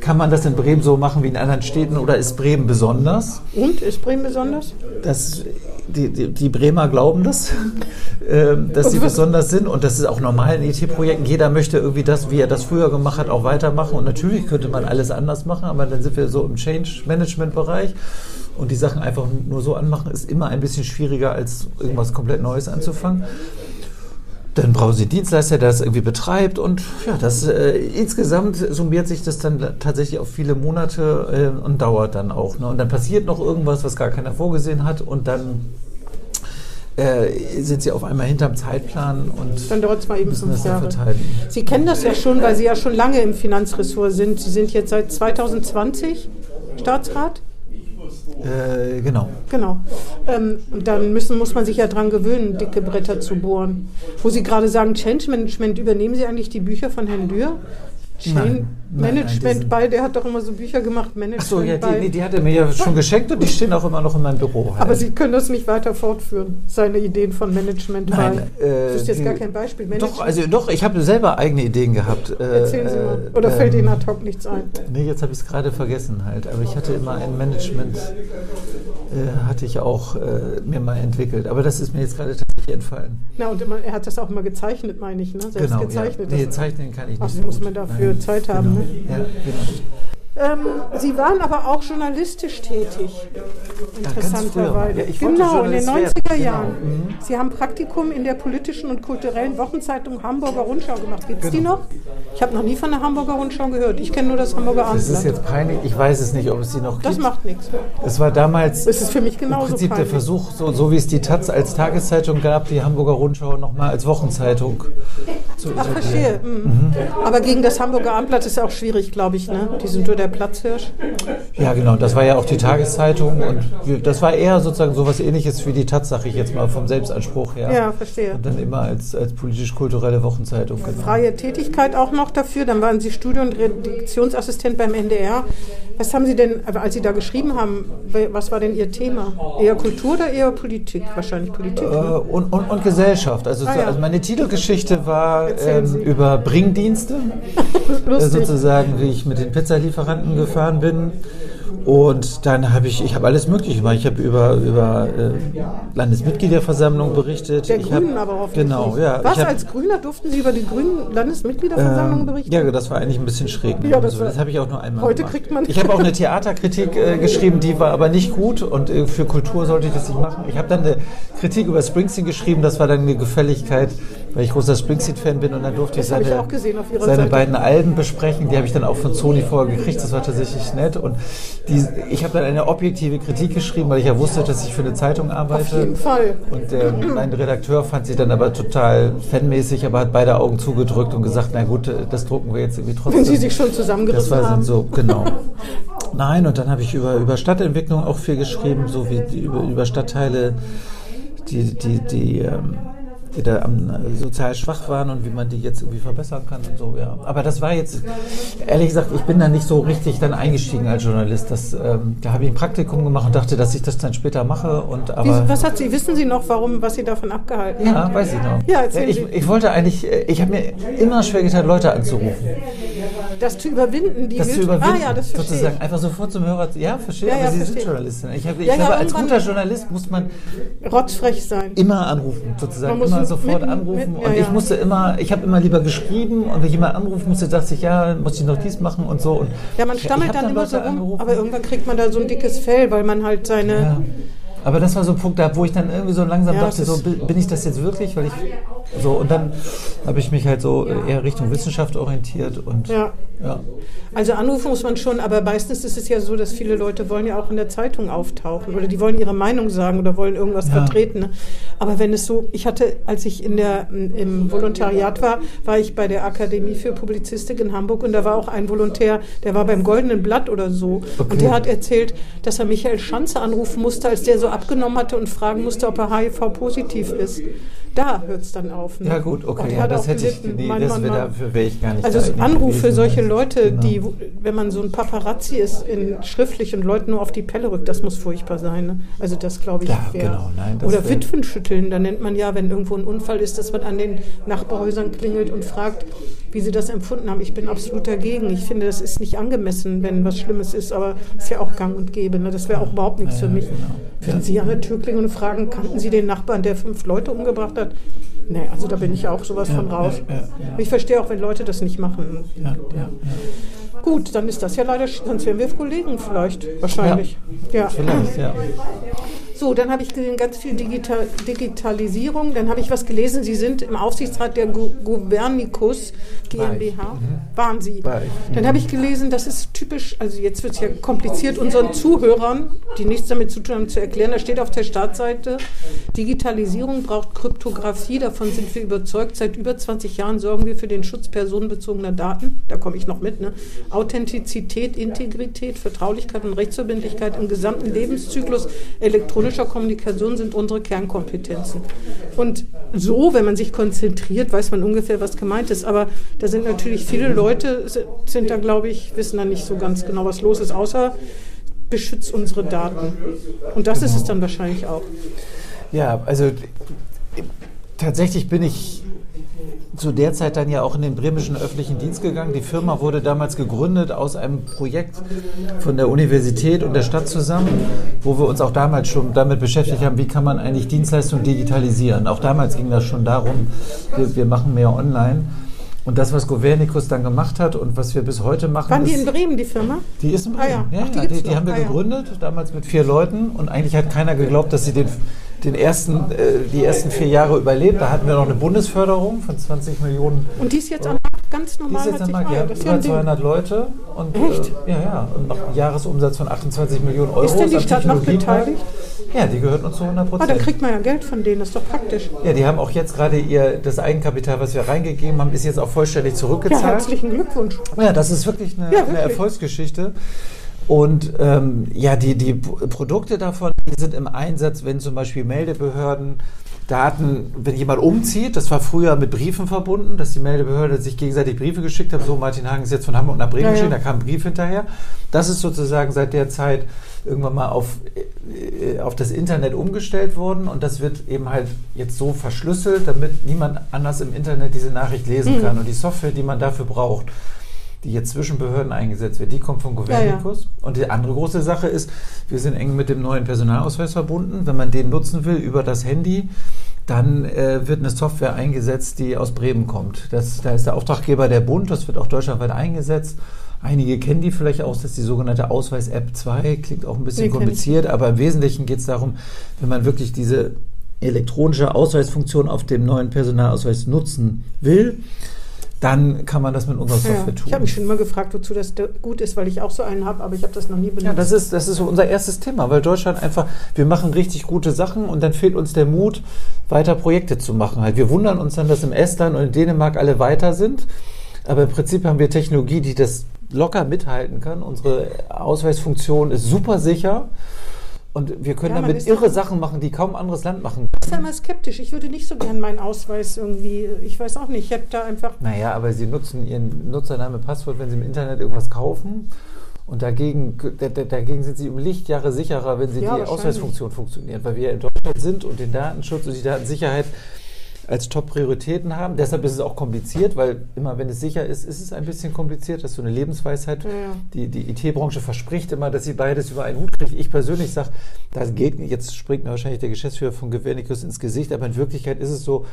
kann man das in Bremen so machen wie in anderen Städten oder ist Bremen besonders? Und ist Bremen besonders? Das, die, die, die Bremer glauben das, äh, dass sie besonders sind und das ist auch normal in IT-Projekten. Jeder möchte irgendwie das, wie er das früher gemacht hat, auch weitermachen und natürlich könnte man alles anders machen, aber dann sind wir so im Change-Management-Bereich und die Sachen einfach nur so anmachen, ist immer ein bisschen schwieriger, als irgendwas komplett Neues anzufangen. Dann brauchen Sie Dienstleister, der das irgendwie betreibt und ja, das äh, insgesamt summiert sich das dann tatsächlich auf viele Monate äh, und dauert dann auch. Ne? Und dann passiert noch irgendwas, was gar keiner vorgesehen hat und dann äh, sind Sie auf einmal hinterm Zeitplan und dann dauert es mal eben fünf Jahre. Sie kennen das ja schon, weil Sie ja schon lange im Finanzressort sind. Sie sind jetzt seit 2020 Staatsrat. Äh, genau. Genau. Ähm, dann müssen, muss man sich ja dran gewöhnen, dicke Bretter zu bohren. Wo Sie gerade sagen, Change Management, übernehmen Sie eigentlich die Bücher von Herrn Dürr? Chain Management bei, der hat doch immer so Bücher gemacht, Management Achso, ja, die, nee, die hat er mir ja schon geschenkt und die stehen auch immer noch in meinem Büro. Halt. Aber Sie können das nicht weiter fortführen, seine Ideen von Management Nein, bei. Äh, das ist jetzt gar kein Beispiel. Management. Doch, also doch, ich habe selber eigene Ideen gehabt. Äh, Erzählen Sie mal. Oder äh, fällt Ihnen ad hoc nichts ein? Nee, jetzt habe ich es gerade vergessen halt. Aber ich hatte immer ein Management, äh, hatte ich auch äh, mir mal entwickelt. Aber das ist mir jetzt gerade tatsächlich entfallen. Na, und immer, er hat das auch immer gezeichnet, meine ich, ne? Selbst genau, gezeichnet. Ja. Nee, zeichnen kann ich nicht. Ach, so muss man dafür Nein. Zeit haben, genau. ne? Ja, genau. Ähm, Sie waren aber auch journalistisch tätig, interessanterweise. Ja, genau, in den 90er Jahren. Genau. Mhm. Sie haben Praktikum in der politischen und kulturellen Wochenzeitung Hamburger Rundschau gemacht. Gibt es genau. die noch? Ich habe noch nie von der Hamburger Rundschau gehört. Ich kenne nur das Hamburger Abendblatt. Das ist jetzt peinlich. Ich weiß es nicht, ob es die noch gibt. Das macht nichts. Es war damals es ist für mich genauso im Prinzip peinlich. der Versuch, so, so wie es die Taz als Tageszeitung gab, die Hamburger Rundschau nochmal als Wochenzeitung So, Ach, verstehe. Mhm. Aber gegen das Hamburger Abendblatt ist auch schwierig, glaube ich. Ne? Die sind nur der Platzhirsch. Ja, genau. Das war ja auch die Tageszeitung und wir, das war eher sozusagen sowas ähnliches wie die Taz, sag ich jetzt mal, vom Selbstanspruch her. Ja, verstehe. Und dann immer als, als politisch-kulturelle Wochenzeitung. Genau. Freie Tätigkeit auch noch dafür. Dann waren Sie Studie- und Redaktionsassistent beim NDR. Was haben Sie denn, als Sie da geschrieben haben, was war denn Ihr Thema? Eher Kultur oder eher Politik? Wahrscheinlich Politik. Äh, Ne? und, und, und Gesellschaft. Also, Ah, ja. also meine Titelgeschichte war ähm, über Bringdienste. äh, Lustig. sozusagen, wie ich mit den Pizzalieferanten gefahren bin. Und dann habe ich, ich habe alles Mögliche gemacht. Ich habe über, über äh, Landesmitgliederversammlung berichtet. Der ich Grünen hab, aber auch. Genau, ja. Was, hab, als Grüner durften Sie über die Grünen Landesmitgliederversammlung ähm, berichten? ja, das war eigentlich ein bisschen schräg. Ne? Ja, das Also, das habe ich auch nur einmal Heute gemacht. kriegt man- Ich habe auch eine Theaterkritik äh, geschrieben, die war aber nicht gut und äh, für Kultur sollte ich das nicht machen. Ich habe dann eine Kritik über Springsteen geschrieben, das war dann eine Gefälligkeit, weil ich großer Springsteen-Fan bin und dann durfte Das ich ich seine, auch gesehen seine Seite. beiden Alben besprechen. Die habe ich dann auch von Sony vorher gekriegt, das war tatsächlich nett. Und die, ich habe dann eine objektive Kritik geschrieben, weil ich ja wusste, dass ich für eine Zeitung arbeite. Auf jeden Fall. Und der, mein Redakteur fand sie dann aber total fanmäßig, aber hat beide Augen zugedrückt und gesagt, na gut, das drucken wir jetzt irgendwie trotzdem. Wenn Sie sich schon das zusammengerissen war haben. so, genau. Nein, und dann habe ich über, über Stadtentwicklung auch viel geschrieben, so wie die, über, über Stadtteile, die, die, die, ähm, die da äh, sozial schwach waren und wie man die jetzt irgendwie verbessern kann und so, ja. Aber das war jetzt, ehrlich gesagt, ich bin da nicht so richtig dann eingestiegen als Journalist. Das, ähm, da habe ich ein Praktikum gemacht und dachte, dass ich das dann später mache. Und, aber, was hat Sie, wissen Sie noch, warum, was Sie davon abgehalten hat? ja, weiß ich noch. Ja, ich, ich wollte eigentlich, äh, ich habe mir immer schwer getan, Leute anzurufen. Das zu überwinden, die Das zu Wild- überwinden, Ah ja, das verstehe sozusagen. ich. Einfach sofort zum Hörer. Ja, verstehe, Ja, aber ja, Sie verstehe. sind Journalistin. Ich, hab, ich Ja, glaube, als guter Journalist muss man Rotzfrech sein. immer anrufen, sozusagen. Man muss Immer sofort mitten- anrufen. mitten- und ich musste immer, ich habe immer lieber geschrieben und wenn ich jemand anrufen musste, dachte ich, ja, muss ich noch dies machen und so. Und Ja, man stammelt hab dann immer Leute so rum, angerufen. aber irgendwann kriegt man da so ein dickes Fell, weil man halt seine. Aber das war so ein Punkt, wo ich dann irgendwie so langsam Ja, dachte, so, bin ich das jetzt wirklich? Weil ich so und dann habe ich mich halt so eher Richtung Wissenschaft orientiert und Ja. ja. Also anrufen muss man schon, aber meistens ist es ja so, dass viele Leute wollen ja auch in der Zeitung auftauchen oder die wollen ihre Meinung sagen oder wollen irgendwas Ja. vertreten. Ne? Aber wenn es so, ich hatte, als ich in der, im Volontariat war, war ich bei der Akademie für Publizistik in Hamburg und da war auch ein Volontär, der war beim Goldenen Blatt oder so Okay. und der hat erzählt, dass er Michael Schanze anrufen musste, als der so abgenommen hatte und fragen musste, ob er HIV-positiv ist. Da hört es dann auf. Ne? Ja gut, okay, ja, das hätte ich, gelitten. nee, Mein das Mann dafür wäre ich gar nicht also Anrufe, solche Leute, Genau. die, wenn man so ein Paparazzi ist, in, schriftlich und Leuten nur auf die Pelle rückt, das muss furchtbar sein. Ne? Also das glaube ich Ja, wär- genau, nein, Oder Witwen schütteln, da nennt man ja, wenn irgendwo ein Unfall ist, dass man an den Nachbarhäusern klingelt und fragt, wie sie das empfunden haben. Ich bin absolut dagegen. Ich finde, das ist nicht angemessen, wenn was Schlimmes ist, aber ist ja auch gang und gäbe. Ne? Das wäre auch überhaupt nichts Ja, für mich. genau. Wenn Ja. Sie an der Tür klingeln und fragen, kannten Sie den Nachbarn, der fünf Leute umgebracht hat? Nee, also da bin ich auch sowas von raus. ja, ja. Ich verstehe auch, wenn Leute das nicht machen. Ja, ja, ja. Gut, dann ist das ja leider, sonst wären wir Kollegen vielleicht, wahrscheinlich. Ja. Vielleicht, ja. So, dann habe ich gesehen, ganz viel Digital Digitalisierung. Dann habe ich was gelesen, Sie sind im Aufsichtsrat der Gu Guvernicus War ich. GmbH. Waren Sie? War ich. Dann habe ich gelesen, das ist typisch, also jetzt wird es ja kompliziert, unseren Zuhörern, die nichts damit zu tun haben, zu erklären. Da steht auf der Startseite, Digitalisierung braucht Kryptographie, davon sind wir überzeugt. Seit über 20 Jahren sorgen wir für den Schutz personenbezogener Daten. Da komme ich noch mit. Ne? Authentizität, Integrität, Vertraulichkeit und Rechtsverbindlichkeit im gesamten Lebenszyklus elektronischer Kommunikation sind unsere Kernkompetenzen. Und so, wenn man sich konzentriert, weiß man ungefähr, was gemeint ist. Aber da sind natürlich viele Leute, sind, da, glaube ich, wissen da nicht so ganz genau, was los ist, außer beschützt unsere Daten. Und das ist es dann wahrscheinlich auch. Ja, also tatsächlich bin ich zu der Zeit dann ja auch in den bremischen öffentlichen Dienst gegangen. Die Firma wurde damals gegründet aus einem Projekt von der Universität und der Stadt zusammen, wo wir uns auch damals schon damit beschäftigt haben, wie kann man eigentlich Dienstleistungen digitalisieren. Auch damals ging das schon darum, wir, wir machen mehr online. Und das, was Governicus dann gemacht hat und was wir bis heute machen, Waren die ist, in Bremen, die Firma? die ist in Ah ja. Bremen. Ja, Ach, die ja, die, die haben wir Ah gegründet, damals mit vier Leuten. Und eigentlich hat keiner geglaubt, dass sie den, den ersten, äh, die ersten vier Jahre überlebt. Da hatten wir noch eine Bundesförderung von 20 Millionen. Und die ist jetzt Markt ganz Die normal. ist jetzt sich- Markt. Die ja, ja über ein Ding. 200 Leute. Und, Echt? Äh, ja, ja. Und noch einen Jahresumsatz von 28 Millionen Euro. Ist denn die Stadt noch beteiligt? Ja, die gehört uns zu 100 Ah, dann Prozent. kriegt man ja Geld von denen, das ist doch praktisch. Ja, die haben auch jetzt gerade ihr das Eigenkapital, was wir reingegeben haben, ist jetzt auch vollständig Ja, zurückgezahlt. herzlichen Glückwunsch. Ja, das ist wirklich eine, Ja, eine wirklich. Erfolgsgeschichte. Und ähm, ja, die, die Produkte davon die sind im Einsatz, wenn zum Beispiel Meldebehörden Daten, wenn jemand umzieht, das war früher mit Briefen verbunden, dass die Meldebehörde sich gegenseitig Briefe geschickt hat. So, Martin Hagen ist jetzt von Hamburg nach Bremen Ja, ja. geschickt, da kam ein Brief hinterher. Das ist sozusagen seit der Zeit irgendwann mal auf, äh, auf das Internet umgestellt worden und das wird eben halt jetzt so verschlüsselt, damit niemand anders im Internet diese Nachricht lesen Mhm. kann. Und die Software, die man dafür braucht, die jetzt zwischen Behörden eingesetzt wird, die kommt von Governicus. Und die andere große Sache ist, wir sind eng mit dem neuen Personalausweis verbunden. Wenn man den nutzen will über das Handy, dann äh, wird eine Software eingesetzt, die aus Bremen kommt. Das, da ist der Auftraggeber der Bund, das wird auch deutschlandweit eingesetzt. Einige kennen die vielleicht auch, das ist die sogenannte Ausweis-App 2, klingt auch ein bisschen ich kompliziert, aber im Wesentlichen geht es darum, wenn man wirklich diese elektronische Ausweisfunktion auf dem neuen Personalausweis nutzen will, dann kann man das mit unserer Ja, Software tun. ich habe mich schon immer gefragt, wozu das da gut ist, weil ich auch so einen habe, aber ich habe das noch nie benutzt. Ja, das ist, das ist so unser erstes Thema, weil Deutschland einfach, wir machen richtig gute Sachen und dann fehlt uns der Mut, weiter Projekte zu machen. Halt, wir wundern uns dann, dass im Estland und in Dänemark alle weiter sind. Aber im Prinzip haben wir Technologie, die das locker mithalten kann. Unsere Ausweisfunktion ist super sicher. Und wir können Ja, damit irre Sachen machen, die kaum anderes Land machen. Ich bin immer skeptisch. Ich würde nicht so gern meinen Ausweis irgendwie, ich weiß auch nicht, ich hätte da einfach. Naja, aber Sie nutzen Ihren Nutzername, Passwort, wenn Sie im Internet irgendwas kaufen. Und dagegen, da- da- dagegen sind Sie um Lichtjahre sicherer, wenn Sie Ja, die. Ausweisfunktion funktioniert, weil wir in Deutschland sind und den Datenschutz und die Datensicherheit als Top-Prioritäten haben. Deshalb ist es auch kompliziert, weil immer wenn es sicher ist, ist es ein bisschen kompliziert. Das ist so eine Lebensweisheit. Ja. Die, die IT-Branche verspricht immer, dass sie beides über einen Hut kriegt. Ich persönlich sage, das geht nicht. Jetzt springt mir wahrscheinlich der Geschäftsführer von Gewernicus ins Gesicht, aber in Wirklichkeit ist es so,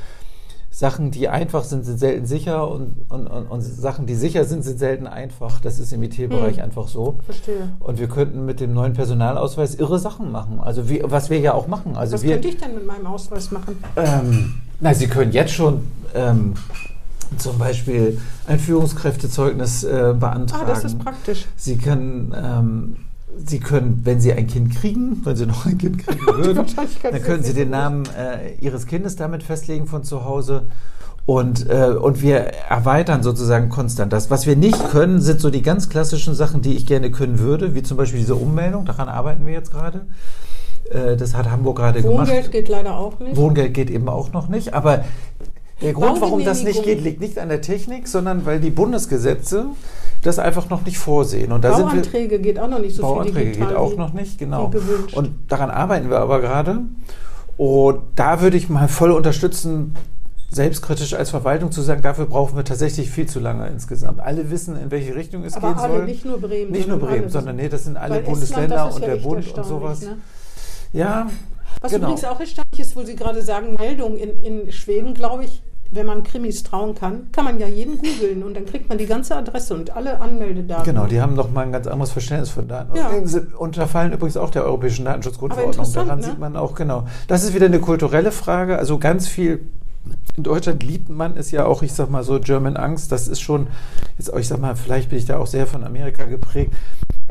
Sachen, die einfach sind, sind selten sicher und, und, und, und Sachen, die sicher sind, sind selten einfach. Das ist im IT-Bereich Hm. einfach so. Verstehe. Und wir könnten mit dem neuen Personalausweis irre Sachen machen. Also wie, was wir ja auch machen. Also Was wir, könnte ich denn mit meinem Ausweis machen? ähm, na, Sie können jetzt schon ähm, zum Beispiel ein Führungskräftezeugnis äh, beantragen. Ah, das ist praktisch. Sie können, ähm, Sie können, wenn Sie ein Kind kriegen, wenn Sie noch ein Kind kriegen würden, dann können Sie den. Namen äh, Ihres Kindes damit festlegen von zu Hause. Und, äh, und wir erweitern sozusagen konstant das. Was wir nicht können, sind so die ganz klassischen Sachen, die ich gerne können würde, wie zum Beispiel diese Ummeldung. Daran arbeiten wir jetzt gerade. Äh, das hat Hamburg gerade gemacht. Wohngeld geht leider auch nicht. Wohngeld geht eben auch noch nicht. Aber der Grund, warum das nicht geht, liegt nicht an der Technik, sondern weil die Bundesgesetze das einfach noch nicht vorsehen. Und da sind wir, Bauanträge geht auch noch nicht so viel Bauanträge digital geht auch noch nicht, genau. Und daran arbeiten wir aber gerade. Und da würde ich mal voll unterstützen, selbstkritisch als Verwaltung zu sagen, dafür brauchen wir tatsächlich viel zu lange insgesamt. Alle wissen, in welche Richtung es aber gehen alle, soll. nicht nur Bremen. Nicht nur Bremen, sondern nee, das sind alle Weil Bundesländer Estland, und ja der Bund und sowas. Ne? Ja, Was genau. übrigens auch erstaunlich ist, wo Sie gerade sagen, Meldung in, in Schweden, glaube ich, wenn man Krimis trauen kann, kann man ja jeden googeln und dann kriegt man die ganze Adresse und alle Anmeldedaten. Genau, die haben noch mal ein ganz anderes Verständnis von Daten. Ja. Und sie unterfallen übrigens auch der europäischen Datenschutzgrundverordnung. Daran ne? sieht man auch, genau. Das ist wieder eine kulturelle Frage. Also ganz viel in Deutschland liebt man es ja auch, ich sag mal so, German Angst. Das ist schon, jetzt, ich sag mal, vielleicht bin ich da auch sehr von Amerika geprägt.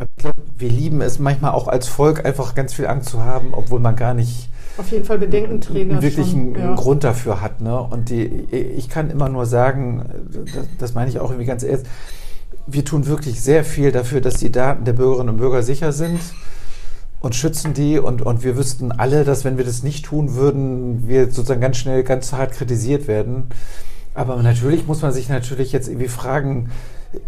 Ich glaube, wir lieben es manchmal auch als Volk einfach ganz viel Angst zu haben, obwohl man gar nicht Auf jeden Fall Bedenkenträger. wirklich schon, einen ja. Grund dafür hat. Ne? Und die, ich kann immer nur sagen, das, das meine ich auch irgendwie ganz ehrlich, wir tun wirklich sehr viel dafür, dass die Daten der Bürgerinnen und Bürger sicher sind und schützen die. Und, und wir wüssten alle, dass wenn wir das nicht tun würden, wir sozusagen ganz schnell ganz hart kritisiert werden. Aber natürlich muss man sich natürlich jetzt irgendwie fragen,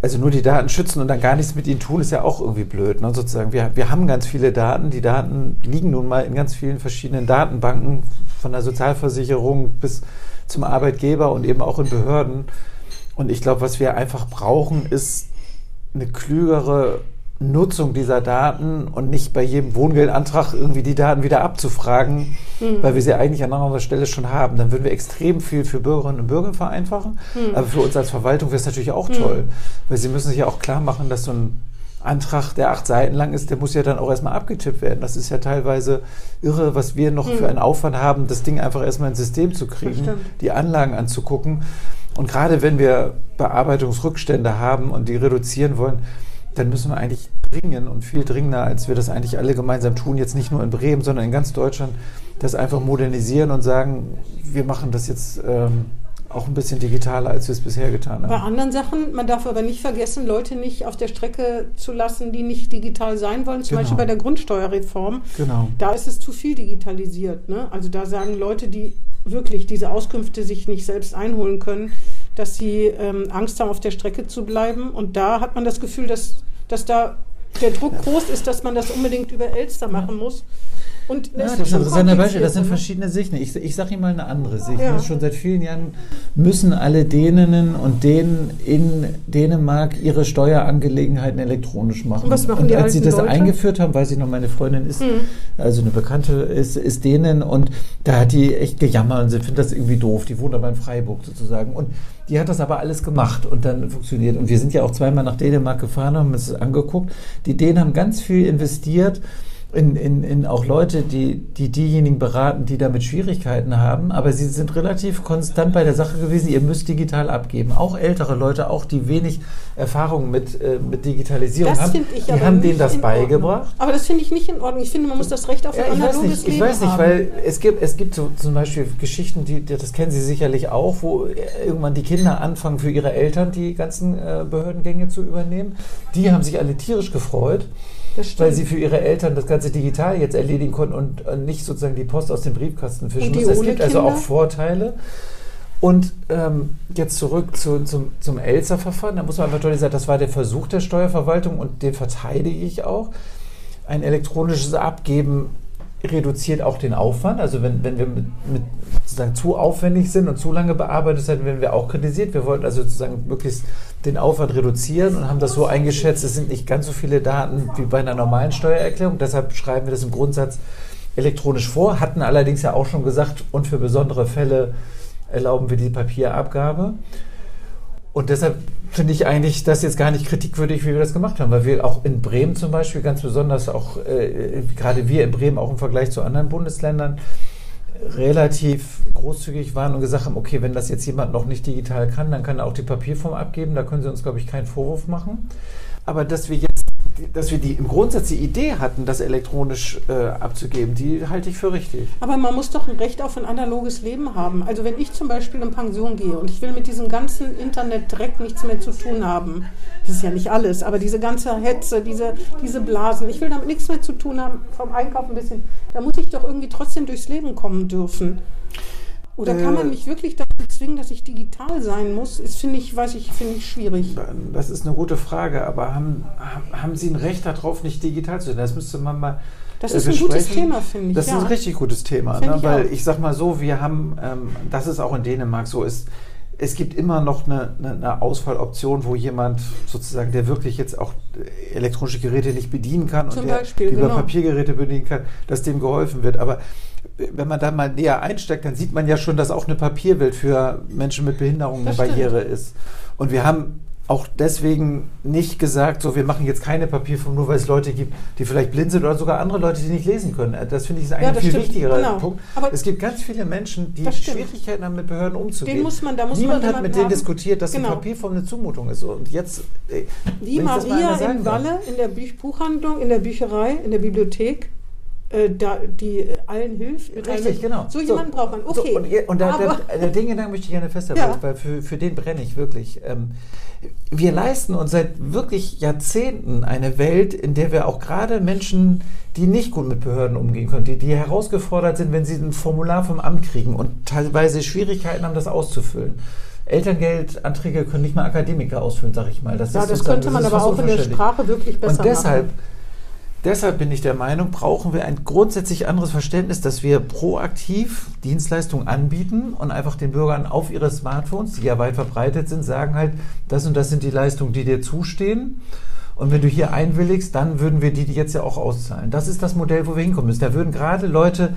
also nur die Daten schützen und dann gar nichts mit ihnen tun, ist ja auch irgendwie blöd. Ne? Sozusagen, wir, wir haben ganz viele Daten. Die Daten liegen nun mal in ganz vielen verschiedenen Datenbanken, von der Sozialversicherung bis zum Arbeitgeber und eben auch in Behörden. Und ich glaube, was wir einfach brauchen, ist eine klügere Nutzung dieser Daten und nicht bei jedem Wohngeldantrag irgendwie die Daten wieder abzufragen, weil wir sie eigentlich an anderer Stelle schon haben. Dann würden wir extrem viel für Bürgerinnen und Bürger vereinfachen. Aber für uns als Verwaltung wäre es natürlich auch toll, weil sie müssen sich ja auch klar machen, dass so ein Antrag, der acht Seiten lang ist, der muss ja dann auch erstmal abgetippt werden. Das ist ja teilweise irre, was wir noch für einen Aufwand haben, das Ding einfach erstmal ins System zu kriegen, die Anlagen anzugucken. Und gerade wenn wir Bearbeitungsrückstände haben und die reduzieren wollen, dann müssen wir eigentlich dringen und viel dringender, als wir das eigentlich alle gemeinsam tun, jetzt nicht nur in Bremen, sondern in ganz Deutschland, das einfach modernisieren und sagen, wir machen das jetzt ähm, auch ein bisschen digitaler, als wir es bisher getan haben. Bei anderen Sachen, man darf aber nicht vergessen, Leute nicht auf der Strecke zu lassen, die nicht digital sein wollen. Zum Genau. Beispiel bei der Grundsteuerreform. Genau. Da ist es zu viel digitalisiert. Ne? Also da sagen Leute, die wirklich diese Auskünfte sich nicht selbst einholen können, dass sie ähm, Angst haben, auf der Strecke zu bleiben. Und da hat man das Gefühl, dass, dass da der Druck groß ist, dass man das unbedingt über Elster machen muss. Und Ja, das ist ein interessanter Beispiel. Das sind komplizierter, ne? verschiedene Sichten. Ich, ich sage Ihnen mal eine andere Sicht. Ja. Ne? Schon seit vielen Jahren müssen alle Däninnen und Dänen in Dänemark ihre Steuerangelegenheiten elektronisch machen. Und was machen und die als sie das Leute? eingeführt haben, weiß ich noch, meine Freundin ist, Mhm. also eine Bekannte ist, ist Dänin und da hat die echt gejammert und sie findet das irgendwie doof. Die wohnt aber in Freiburg sozusagen. Und die hat das aber alles gemacht und dann funktioniert. Und wir sind ja auch zweimal nach Dänemark gefahren, haben uns das angeguckt. Die Dänen haben ganz viel investiert in, in, in auch Leute, die, die diejenigen beraten, die damit Schwierigkeiten haben. Aber sie sind relativ konstant bei der Sache gewesen. Ihr müsst digital abgeben. Auch ältere Leute, auch die wenig Erfahrung mit, äh, mit Digitalisierung Das haben, finde ich die haben denen das beigebracht. Aber das finde ich nicht in Ordnung. Ich finde, man muss das Recht auf Ja, ein ich weiß analoges nicht, ich weiß nicht, haben. weil es gibt, es gibt so zum Beispiel Geschichten, die, das kennen Sie sicherlich auch, wo irgendwann die Kinder anfangen, für ihre Eltern die ganzen äh, Behördengänge zu übernehmen. Die haben sich alle tierisch gefreut. Weil sie für ihre Eltern das ganze digital jetzt erledigen konnten und äh, nicht sozusagen die Post aus dem Briefkasten fischen müssen. Es gibt also Kinder? auch Vorteile. Und ähm, jetzt zurück zu, zum, zum Elster-Verfahren. Da muss man einfach deutlich sagen, das war der Versuch der Steuerverwaltung und den verteidige ich auch. Ein elektronisches Abgeben reduziert auch den Aufwand. Also wenn, wenn wir mit, mit sozusagen zu aufwendig sind und zu lange bearbeitet sind, werden wir auch kritisiert. Wir wollten also sozusagen möglichst den Aufwand reduzieren und haben das so eingeschätzt, es sind nicht ganz so viele Daten wie bei einer normalen Steuererklärung. Deshalb schreiben wir das im Grundsatz elektronisch vor, hatten allerdings ja auch schon gesagt, und für besondere Fälle erlauben wir die Papierabgabe. Und deshalb finde ich eigentlich das jetzt gar nicht kritikwürdig, wie wir das gemacht haben, weil wir auch in Bremen zum Beispiel ganz besonders auch, äh, gerade wir in Bremen auch im Vergleich zu anderen Bundesländern, relativ großzügig waren und gesagt haben, okay, wenn das jetzt jemand noch nicht digital kann, dann kann er auch die Papierform abgeben, da können sie uns, glaube ich, keinen Vorwurf machen. Aber dass wir jetzt, dass wir die im Grundsatz die Idee hatten, das elektronisch äh, abzugeben, die halte ich für richtig. Aber man muss doch ein Recht auf ein analoges Leben haben. Also wenn ich zum Beispiel in Pension gehe und ich will mit diesem ganzen Internet-Dreck nichts mehr zu tun haben, das ist ja nicht alles, aber diese ganze Hetze, diese, diese Blasen, ich will damit nichts mehr zu tun haben, vom Einkauf ein bisschen, da muss ich doch irgendwie trotzdem durchs Leben kommen dürfen. Oder kann man Äh. mich wirklich dazu zwingen, dass ich digital sein muss? Ist, finde ich, weiß ich, finde ich schwierig. Das ist eine gute Frage, aber haben, haben- Sie ein Recht darauf, nicht digital zu sein? Das müsste man mal. Das äh, ist ein gutes besprechen. Thema, finde ich. Das ist ja. ein richtig gutes Thema, ne? ich weil auch. ich sag mal so, wir haben, ähm, das ist auch in Dänemark so, ist, es gibt immer noch eine, eine, eine Ausfalloption, wo jemand sozusagen, der wirklich jetzt auch elektronische Geräte nicht bedienen kann Zum und der Beispiel, über genau. Papiergeräte bedienen kann, dass dem geholfen wird. Aber wenn man da mal näher einsteckt, dann sieht man ja schon, dass auch eine Papierwelt für Menschen mit Behinderung Das eine stimmt. Barriere ist. Und wir haben auch deswegen nicht gesagt, so wir machen jetzt keine Papierform, nur weil es Leute gibt, die vielleicht blind sind oder sogar andere Leute, die nicht lesen können. Das finde ich ist Ja, ein das viel stimmt. wichtigerer Genau. Punkt. Aber es gibt ganz viele Menschen, die. Schwierigkeiten haben, mit Behörden umzugehen. Den muss man- da muss Niemand man hat mit denen haben. diskutiert, dass Genau. eine Papierform eine Zumutung ist. Und jetzt, äh, mal Maria darf. Walle in der Buchhandlung, in der Bücherei, in der Bibliothek, äh, da, die äh, allen hilft. Mit Richtig, allen, genau. So jemanden braucht man. Okay. So, und und da, aber, da, der den Gedanken möchte ich gerne festhalten, Ja. weil für, für den brenne ich wirklich. Ähm, wir leisten uns seit wirklich Jahrzehnten eine Welt, in der wir auch gerade Menschen, die nicht gut mit Behörden umgehen können, die, die herausgefordert sind, wenn sie ein Formular vom Amt kriegen und teilweise Schwierigkeiten haben, das auszufüllen. Elterngeldanträge können nicht mal Akademiker ausfüllen, sag ich mal. Das, ja, das könnte man ist aber auch in der. Sprache wirklich besser Und deshalb, machen. Deshalb bin ich der Meinung, brauchen wir ein grundsätzlich anderes Verständnis, dass wir proaktiv Dienstleistungen anbieten und einfach den Bürgern auf ihre Smartphones, die ja weit verbreitet sind, sagen halt, das und das sind die Leistungen, die dir zustehen. Und wenn du hier einwilligst, dann würden wir die, die jetzt ja auch auszahlen. Das ist das Modell, wo wir hinkommen müssen. Da würden gerade Leute,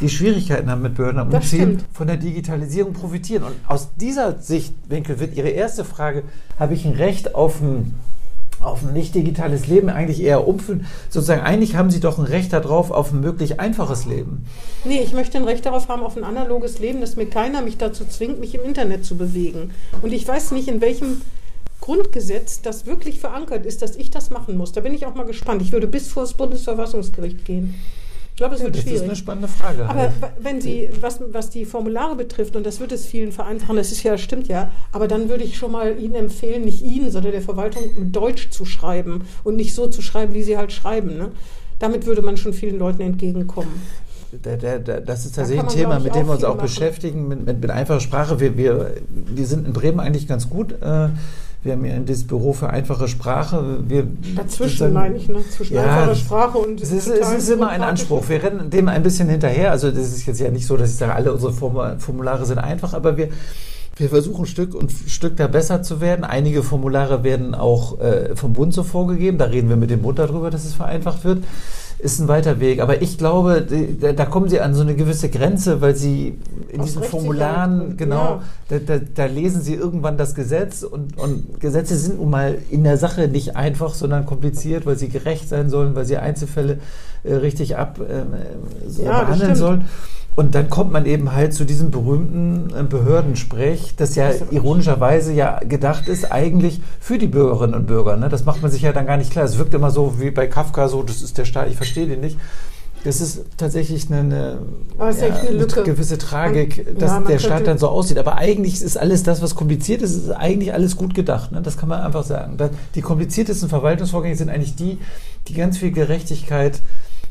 die Schwierigkeiten haben mit Das Umziehen, stimmt. von der Digitalisierung profitieren. Und aus dieser Sichtwinkel wird Ihre erste Frage, habe ich ein Recht auf ein auf ein nicht digitales Leben eigentlich eher umfüllen. Sozusagen, eigentlich haben sie doch ein Recht darauf auf ein möglich einfaches Leben. Nee, ich möchte ein Recht darauf haben, auf ein analoges Leben, dass mir keiner mich dazu zwingt, mich im Internet zu bewegen. Und ich weiß nicht, in welchem Grundgesetz, das wirklich verankert ist, dass ich das machen muss. Da bin ich auch mal gespannt. Ich würde bis vor das Bundesverfassungsgericht gehen. Ich glaube, es Ja, wird das schwierig. ist eine spannende Frage. Aber w- wenn Sie, was, was die Formulare betrifft, und das wird es vielen vereinfachen, das ist ja, stimmt ja, aber dann würde ich schon mal Ihnen empfehlen, nicht Ihnen, sondern der Verwaltung Deutsch zu schreiben und nicht so zu schreiben, wie Sie halt schreiben. Ne? Damit würde man schon vielen Leuten entgegenkommen. Da, da, da, das ist Da tatsächlich ein Thema, mit dem wir uns auch machen. beschäftigen, mit, mit, mit einfacher Sprache. Wir, wir, wir sind in Bremen eigentlich ganz gut. Äh, wir haben hier dieses Büro für einfache Sprache. Wir, Dazwischen meine ich, ne? zwischen Ja, einfacher Sprache und Es ist, es ist immer ein Anspruch. Wir rennen dem ein bisschen hinterher. Also das ist jetzt ja nicht so, dass ich sage, alle unsere Formu- Formulare sind einfach, aber wir, wir versuchen Stück und Stück da besser zu werden. Einige Formulare werden auch äh, vom Bund so vorgegeben. Da reden wir mit dem Bund darüber, dass es vereinfacht wird. Ist ein weiter Weg. Aber ich glaube, da, da kommen Sie an so eine gewisse Grenze, weil Sie in Aus diesen Formularen, genau, ja. da, da, da lesen Sie irgendwann das Gesetz und, und Gesetze sind nun mal in der Sache nicht einfach, sondern kompliziert, weil sie gerecht sein sollen, weil sie Einzelfälle äh, richtig ab ähm, äh, so Ja, behandeln sollen. Und dann kommt man eben halt zu diesem berühmten äh, Behördensprech, das ja ironischerweise ja gedacht ist eigentlich für die Bürgerinnen und Bürger. Ne? Das macht man sich ja dann gar nicht klar. Es wirkt immer so wie bei Kafka, so das ist der Staat, ich verstehe den nicht. Das ist tatsächlich eine, eine, es ist eine gewisse Tragik, Man- dass ja, der Staat dann so aussieht. Aber eigentlich ist alles das, was kompliziert ist, ist eigentlich alles gut gedacht. Ne? Das kann man einfach sagen. Die kompliziertesten Verwaltungsvorgänge sind eigentlich die, die ganz viel Gerechtigkeit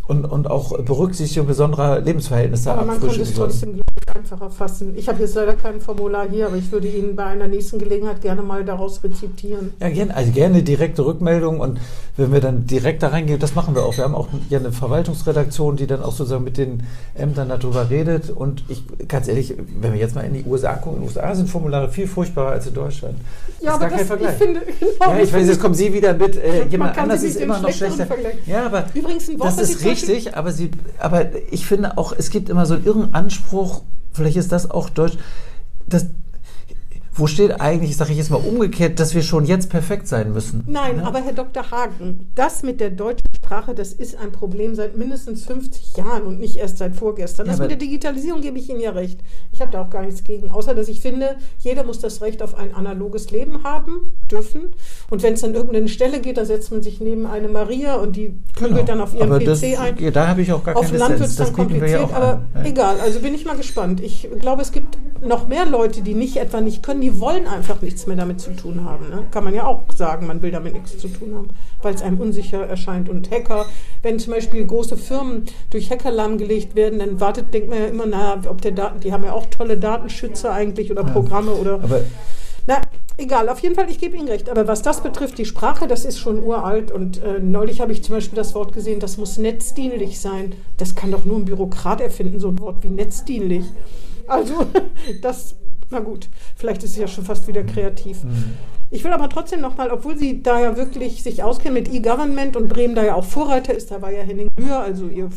und, und auch Berücksichtigung besonderer Lebensverhältnisse Aber man könnte es trotzdem einfacher fassen. Ich habe jetzt leider kein Formular hier, aber ich würde Ihnen bei einer nächsten Gelegenheit gerne mal daraus rezitieren. Ja, gerne, also gerne direkte Rückmeldung und wenn wir dann direkt da reingehen, das machen wir auch. Wir haben auch ja eine Verwaltungsredaktion, die dann auch sozusagen mit den Ämtern darüber redet. Und ich, ganz ehrlich, wenn wir jetzt mal in die USA gucken, in den USA sind Formulare viel furchtbarer als in Deutschland. Ja, ist aber das, Vergleich. ich finde, genau, ja, das ich weiß, finde jetzt kommen Sie wieder mit, äh, Man jemand anders ist immer noch schlechter. Ja, aber Übrigens ein Wort, das ist Beispiel- richtig, aber, Sie, aber ich finde auch, es gibt immer so einen irren Anspruch, vielleicht ist das auch Deutsch, dass, wo steht eigentlich, sage ich jetzt mal umgekehrt, dass wir schon jetzt perfekt sein müssen? Nein, Ne? aber Herr Dr. Hagen, das mit der deutschen Sprache, das ist ein Problem seit mindestens 50 Jahren und nicht erst seit vorgestern. Ja, Das mit der Digitalisierung gebe ich Ihnen ja recht. Ich habe da auch gar nichts gegen, außer dass ich finde, jeder muss das Recht auf ein analoges Leben haben, dürfen. Und wenn es dann irgendeine Stelle geht, da setzt man sich neben eine Maria und die prügelt dann auf ihren Genau. aber PC das, ein. ja, Da habe ich auch gar Auf keine Land wird es dann ja kompliziert, auch aber an. Ja. egal. Also bin ich mal gespannt. Ich glaube, es gibt noch mehr Leute, die nicht etwa nicht können, die wollen einfach nichts mehr damit zu tun haben. Ne? Kann man ja auch sagen, man will damit nichts zu tun haben, weil es einem unsicher erscheint. Und Hacker, wenn zum Beispiel große Firmen durch Hacker lahmgelegt werden, dann wartet, denkt man ja immer, na, ob der Daten, die haben ja auch tolle Datenschützer eigentlich oder Programme oder. Aber Na, egal, auf jeden Fall, ich gebe Ihnen recht. Aber was das betrifft, die Sprache, das ist schon uralt. Und äh, neulich habe ich zum Beispiel das Wort gesehen, das muss netzdienlich sein. Das kann doch nur ein Bürokrat erfinden, so ein Wort wie netzdienlich. Also, das, na gut, vielleicht ist es ja schon fast wieder kreativ. Ich will aber trotzdem nochmal, obwohl Sie da ja wirklich sich auskennen mit E-Government und Bremen da ja auch Vorreiter ist, da war ja Henning Bühr, also ihr,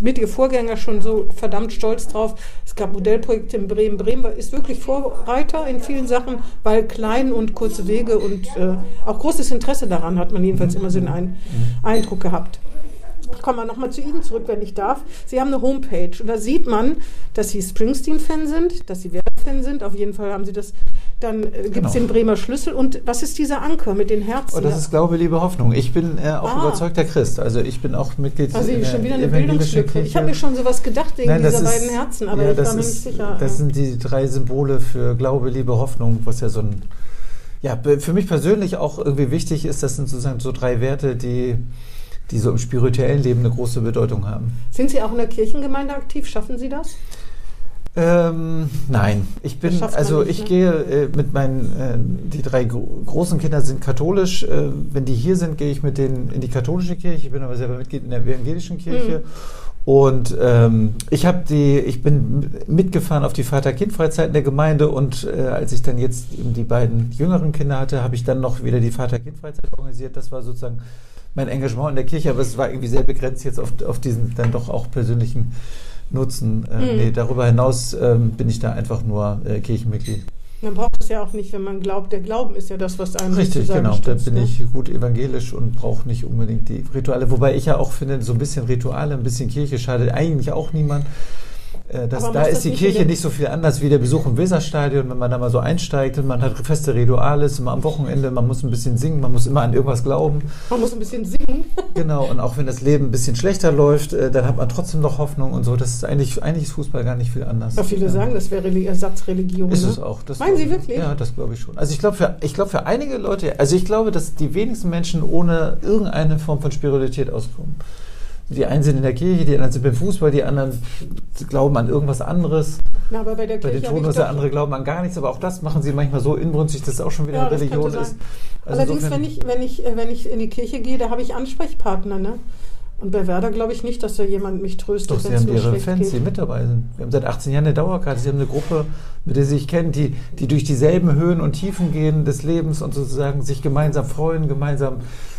mit Ihr Vorgänger schon so verdammt stolz drauf. Es gab Modellprojekte in Bremen. Bremen ist wirklich Vorreiter in vielen Sachen, weil klein und kurze Wege und äh, auch großes Interesse daran hat man jedenfalls immer so den Ein Eindruck gehabt. Ich komme mal nochmal zu Ihnen zurück, wenn ich darf. Sie haben eine Homepage und da sieht man, dass Sie Springsteen-Fan sind, dass Sie Werder-Fan sind. Auf jeden Fall haben Sie das. Dann äh, gibt Genau. es den Bremer Schlüssel. Und was ist dieser Anker mit den Herzen? Oh, das ist Glaube, Liebe, Hoffnung. Ich bin äh, auch Ah. überzeugter Christ. Also ich bin auch Mitglied also in schon wieder eine Bildungslücke. Ich habe mir schon sowas gedacht wegen Nein, dieser ist- beiden Herzen, aber ja, ich das war mir nicht ist- sicher. Das ja. sind die drei Symbole für Glaube, Liebe, Hoffnung, was ja so ein ja, für mich persönlich auch irgendwie wichtig ist, das sind sozusagen so drei Werte, die, die so im spirituellen Leben eine große Bedeutung haben. Sind Sie auch in der Kirchengemeinde aktiv? Schaffen Sie das? Ähm, nein, ich bin, also nicht, ich ne? gehe äh, mit meinen, äh, die drei gro großen Kinder sind katholisch. Äh, wenn die hier sind, gehe ich mit denen in die katholische Kirche. Ich bin aber selber Mitglied in der evangelischen Kirche. Und ähm, ich habe die, ich bin mitgefahren auf die Vater-Kind-Freizeit in der Gemeinde und äh, als ich dann jetzt eben die beiden jüngeren Kinder hatte, habe ich dann noch wieder die Vater-Kind-Freizeit organisiert. Das war sozusagen mein Engagement in der Kirche, aber es war irgendwie sehr begrenzt jetzt auf, auf diesen dann doch auch persönlichen Nutzen. Äh, Mhm. nee, darüber hinaus ähm, bin ich da einfach nur äh, Kirchenmitglied. Man braucht es ja auch nicht, wenn man glaubt. Der Glauben ist ja das, was einen Richtig, genau. Da stützt, bin ne? ich gut evangelisch und brauche nicht unbedingt die Rituale. Wobei ich ja auch finde, so ein bisschen Rituale, ein bisschen Kirche schadet eigentlich auch niemand. Äh, das, da ist die Kirche nicht so viel anders wie der Besuch im Weserstadion, wenn man da mal so einsteigt und man hat feste Rituale, ist immer am Wochenende, man muss ein bisschen singen, man muss immer an irgendwas glauben. Man muss ein bisschen singen. Genau, und auch wenn das Leben ein bisschen schlechter läuft, äh, dann hat man trotzdem noch Hoffnung und so. Das ist eigentlich, eigentlich ist Fußball gar nicht viel anders. Ja, viele sagen, das wäre Reli- Ersatzreligion. Ist ne? es auch. Das Meinen Sie wirklich? Ja, das glaube ich schon. Also ich glaube für, ich glaube für einige Leute, also ich glaube, dass die wenigsten Menschen ohne irgendeine Form von Spiritualität auskommen. Die einen sind in der Kirche, die anderen sind beim Fußball, die anderen glauben an irgendwas anderes. Na, aber bei der Bei den Tonus, der andere glauben an gar nichts, aber auch das machen sie manchmal so inbrünstig, dass es auch schon wieder Ja, Religion ist. Also Allerdings, insofern- wenn ich, wenn, ich, äh, wenn ich in die Kirche gehe, da habe ich Ansprechpartner. Ne? Und bei Werder glaube ich nicht, dass da jemand mich tröstet, Doch, sie haben ihre Fans, die geht. mit dabei sind. Wir haben seit 18 Jahren eine Dauerkarte. Sie haben eine Gruppe, mit der sie sich kennen, die, die durch dieselben Höhen und Tiefen gehen des Lebens und sozusagen sich gemeinsam freuen, gemeinsam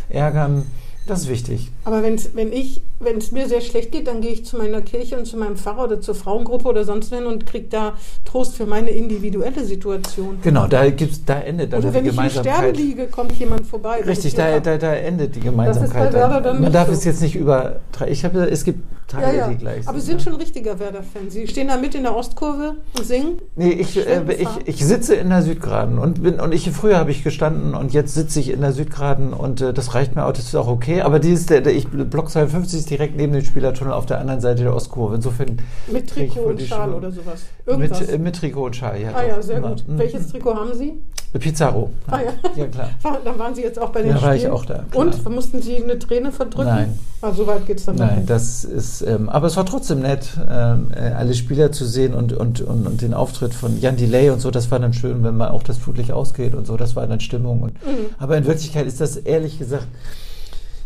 ärgern. Das ist wichtig. Aber wenn's, wenn ich, wenn es mir sehr schlecht geht, dann gehe ich zu meiner Kirche und zu meinem Pfarrer oder zur Frauengruppe oder sonst wen und kriege da Trost für meine individuelle Situation. Genau, da, gibt's, da endet dann Oder die wenn ich im Sterben Gemeinsamkeit. liege, kommt jemand vorbei. Richtig, da, da, da endet die Das ist Gemeinsamkeit. bei dann Man darf es jetzt nicht über. Ich habe, es gibt Teile, ja. die gleich Aber Sie sind. sind schon richtiger Werder-Fan. Sie stehen da mit in der Ostkurve und singen. Nee, ich, äh, ich, ich sitze in der Südgraden und bin und ich früher habe ich gestanden und jetzt sitze ich in der Südgraden und äh, das reicht mir auch, das ist auch okay. Aber dieses, der, der ich Block 52 ist direkt neben dem Spielertunnel auf der anderen Seite der Ostkurve. Insofern Mit Trikot und Schal oder sowas. Irgendwas. mit, äh, mit Trikot und Schal. Ja, ah ja, sehr immer. gut. Mhm. Welches Trikot haben Sie? Pizarro. Ah ja. ja klar. War- Dann waren Sie jetzt auch bei den Ja, war Spielen. ich auch da, klar. Und mussten Sie eine Träne verdrücken? Nein. Ah, so weit geht es dann Nein, nicht. das ist, ähm, aber es war trotzdem nett, ähm, äh, alle Spieler zu sehen und, und, und, und den Auftritt von Jan Delay und so, das war dann schön, wenn man auch das Flutlicht ausgeht und so, das war dann Stimmung. Und, Mhm. Aber in Wirklichkeit ist das ehrlich gesagt,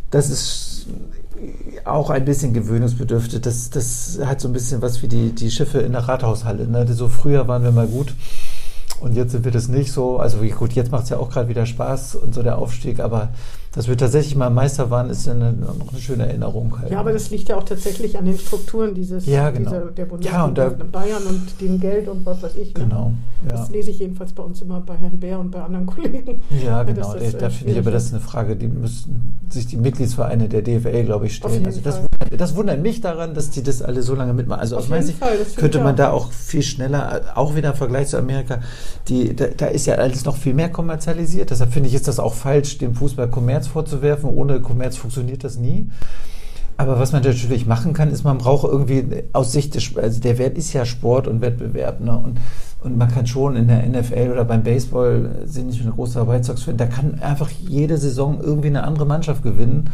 das ist auch ein bisschen gewöhnungsbedürftig. Das, das hat so ein bisschen was wie die, die Schiffe in der Rathaushalle. Ne? So früher waren wir mal gut. Und jetzt sind wir das nicht so. Also gut, jetzt macht es ja auch gerade wieder Spaß und so der Aufstieg, aber dass wir tatsächlich mal Meister waren, ist eine, noch eine schöne Erinnerung. Halt. Ja, aber das liegt ja auch tatsächlich an den Strukturen dieses Ja, genau. dieser, der Bundesliga Ja, und da- Bayern und dem Geld und was weiß ich. ne? Genau. Ja, Das lese ich jedenfalls bei uns immer bei Herrn Bär und bei anderen Kollegen. ja genau. das, da äh, da finde ich aber, das ist. eine Frage, die müssten sich die Mitgliedsvereine der DFL, glaube ich, stellen. Also das, wundert- das wundert mich daran, dass die das alle so lange mitmachen. Also Auf aus meiner Sicht das könnte man da auch viel schneller, auch wieder im Vergleich zu Amerika, die, da, da ist ja alles noch viel mehr kommerzialisiert. Deshalb finde ich, ist das auch falsch, dem Fußball Kommerz vorzuwerfen. Ohne Kommerz funktioniert das nie. Aber was man natürlich machen kann, ist, man braucht irgendwie aus Sicht des, also der Wert ist ja Sport und Wettbewerb, ne? Und, und man kann schon in der NFL oder beim Baseball, sind ich ein großer White Sox-Fan, da kann einfach jede Saison irgendwie eine andere Mannschaft gewinnen.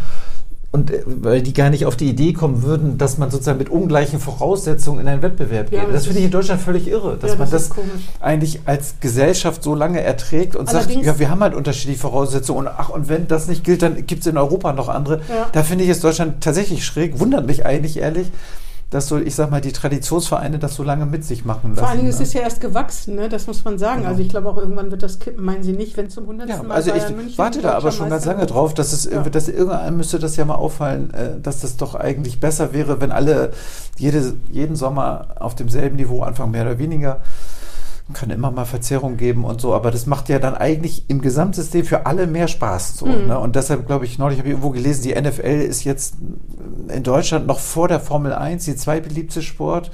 Und äh, weil die gar nicht auf die Idee kommen würden, dass man sozusagen mit ungleichen Voraussetzungen in einen Wettbewerb Ja, geht. das Das finde ich in Deutschland völlig irre, dass Ja, man das ist das komisch. eigentlich als Gesellschaft so lange erträgt und Allerdings- sagt, ja, wir haben halt unterschiedliche Voraussetzungen und ach, und wenn das nicht gilt, dann gibt es in Europa noch andere. Ja. Da finde ich es Deutschland tatsächlich schräg, wundert mich eigentlich ehrlich, dass so, ich sag mal, die Traditionsvereine das so lange mit sich machen lassen. Vor allen Dingen ist ne? es ja erst gewachsen, ne? das muss man sagen. Genau. Also ich glaube auch irgendwann wird das kippen, meinen Sie nicht, wenn zum 100. Ja, Mal also ich Bayern München warte da aber schon ganz lange drauf, dass es Ja. dass irgendwann müsste das ja mal auffallen, äh, dass das doch eigentlich besser wäre, wenn alle jede, jeden Sommer auf demselben Niveau anfangen, mehr oder weniger. Kann immer mal Verzerrung geben und so, aber das macht ja dann eigentlich im Gesamtsystem für alle mehr Spaß. So, Mhm. ne? Und deshalb glaube ich, neulich habe ich irgendwo gelesen, die NFL ist jetzt in Deutschland noch vor der Formel 1 die zweitbeliebteste Sport.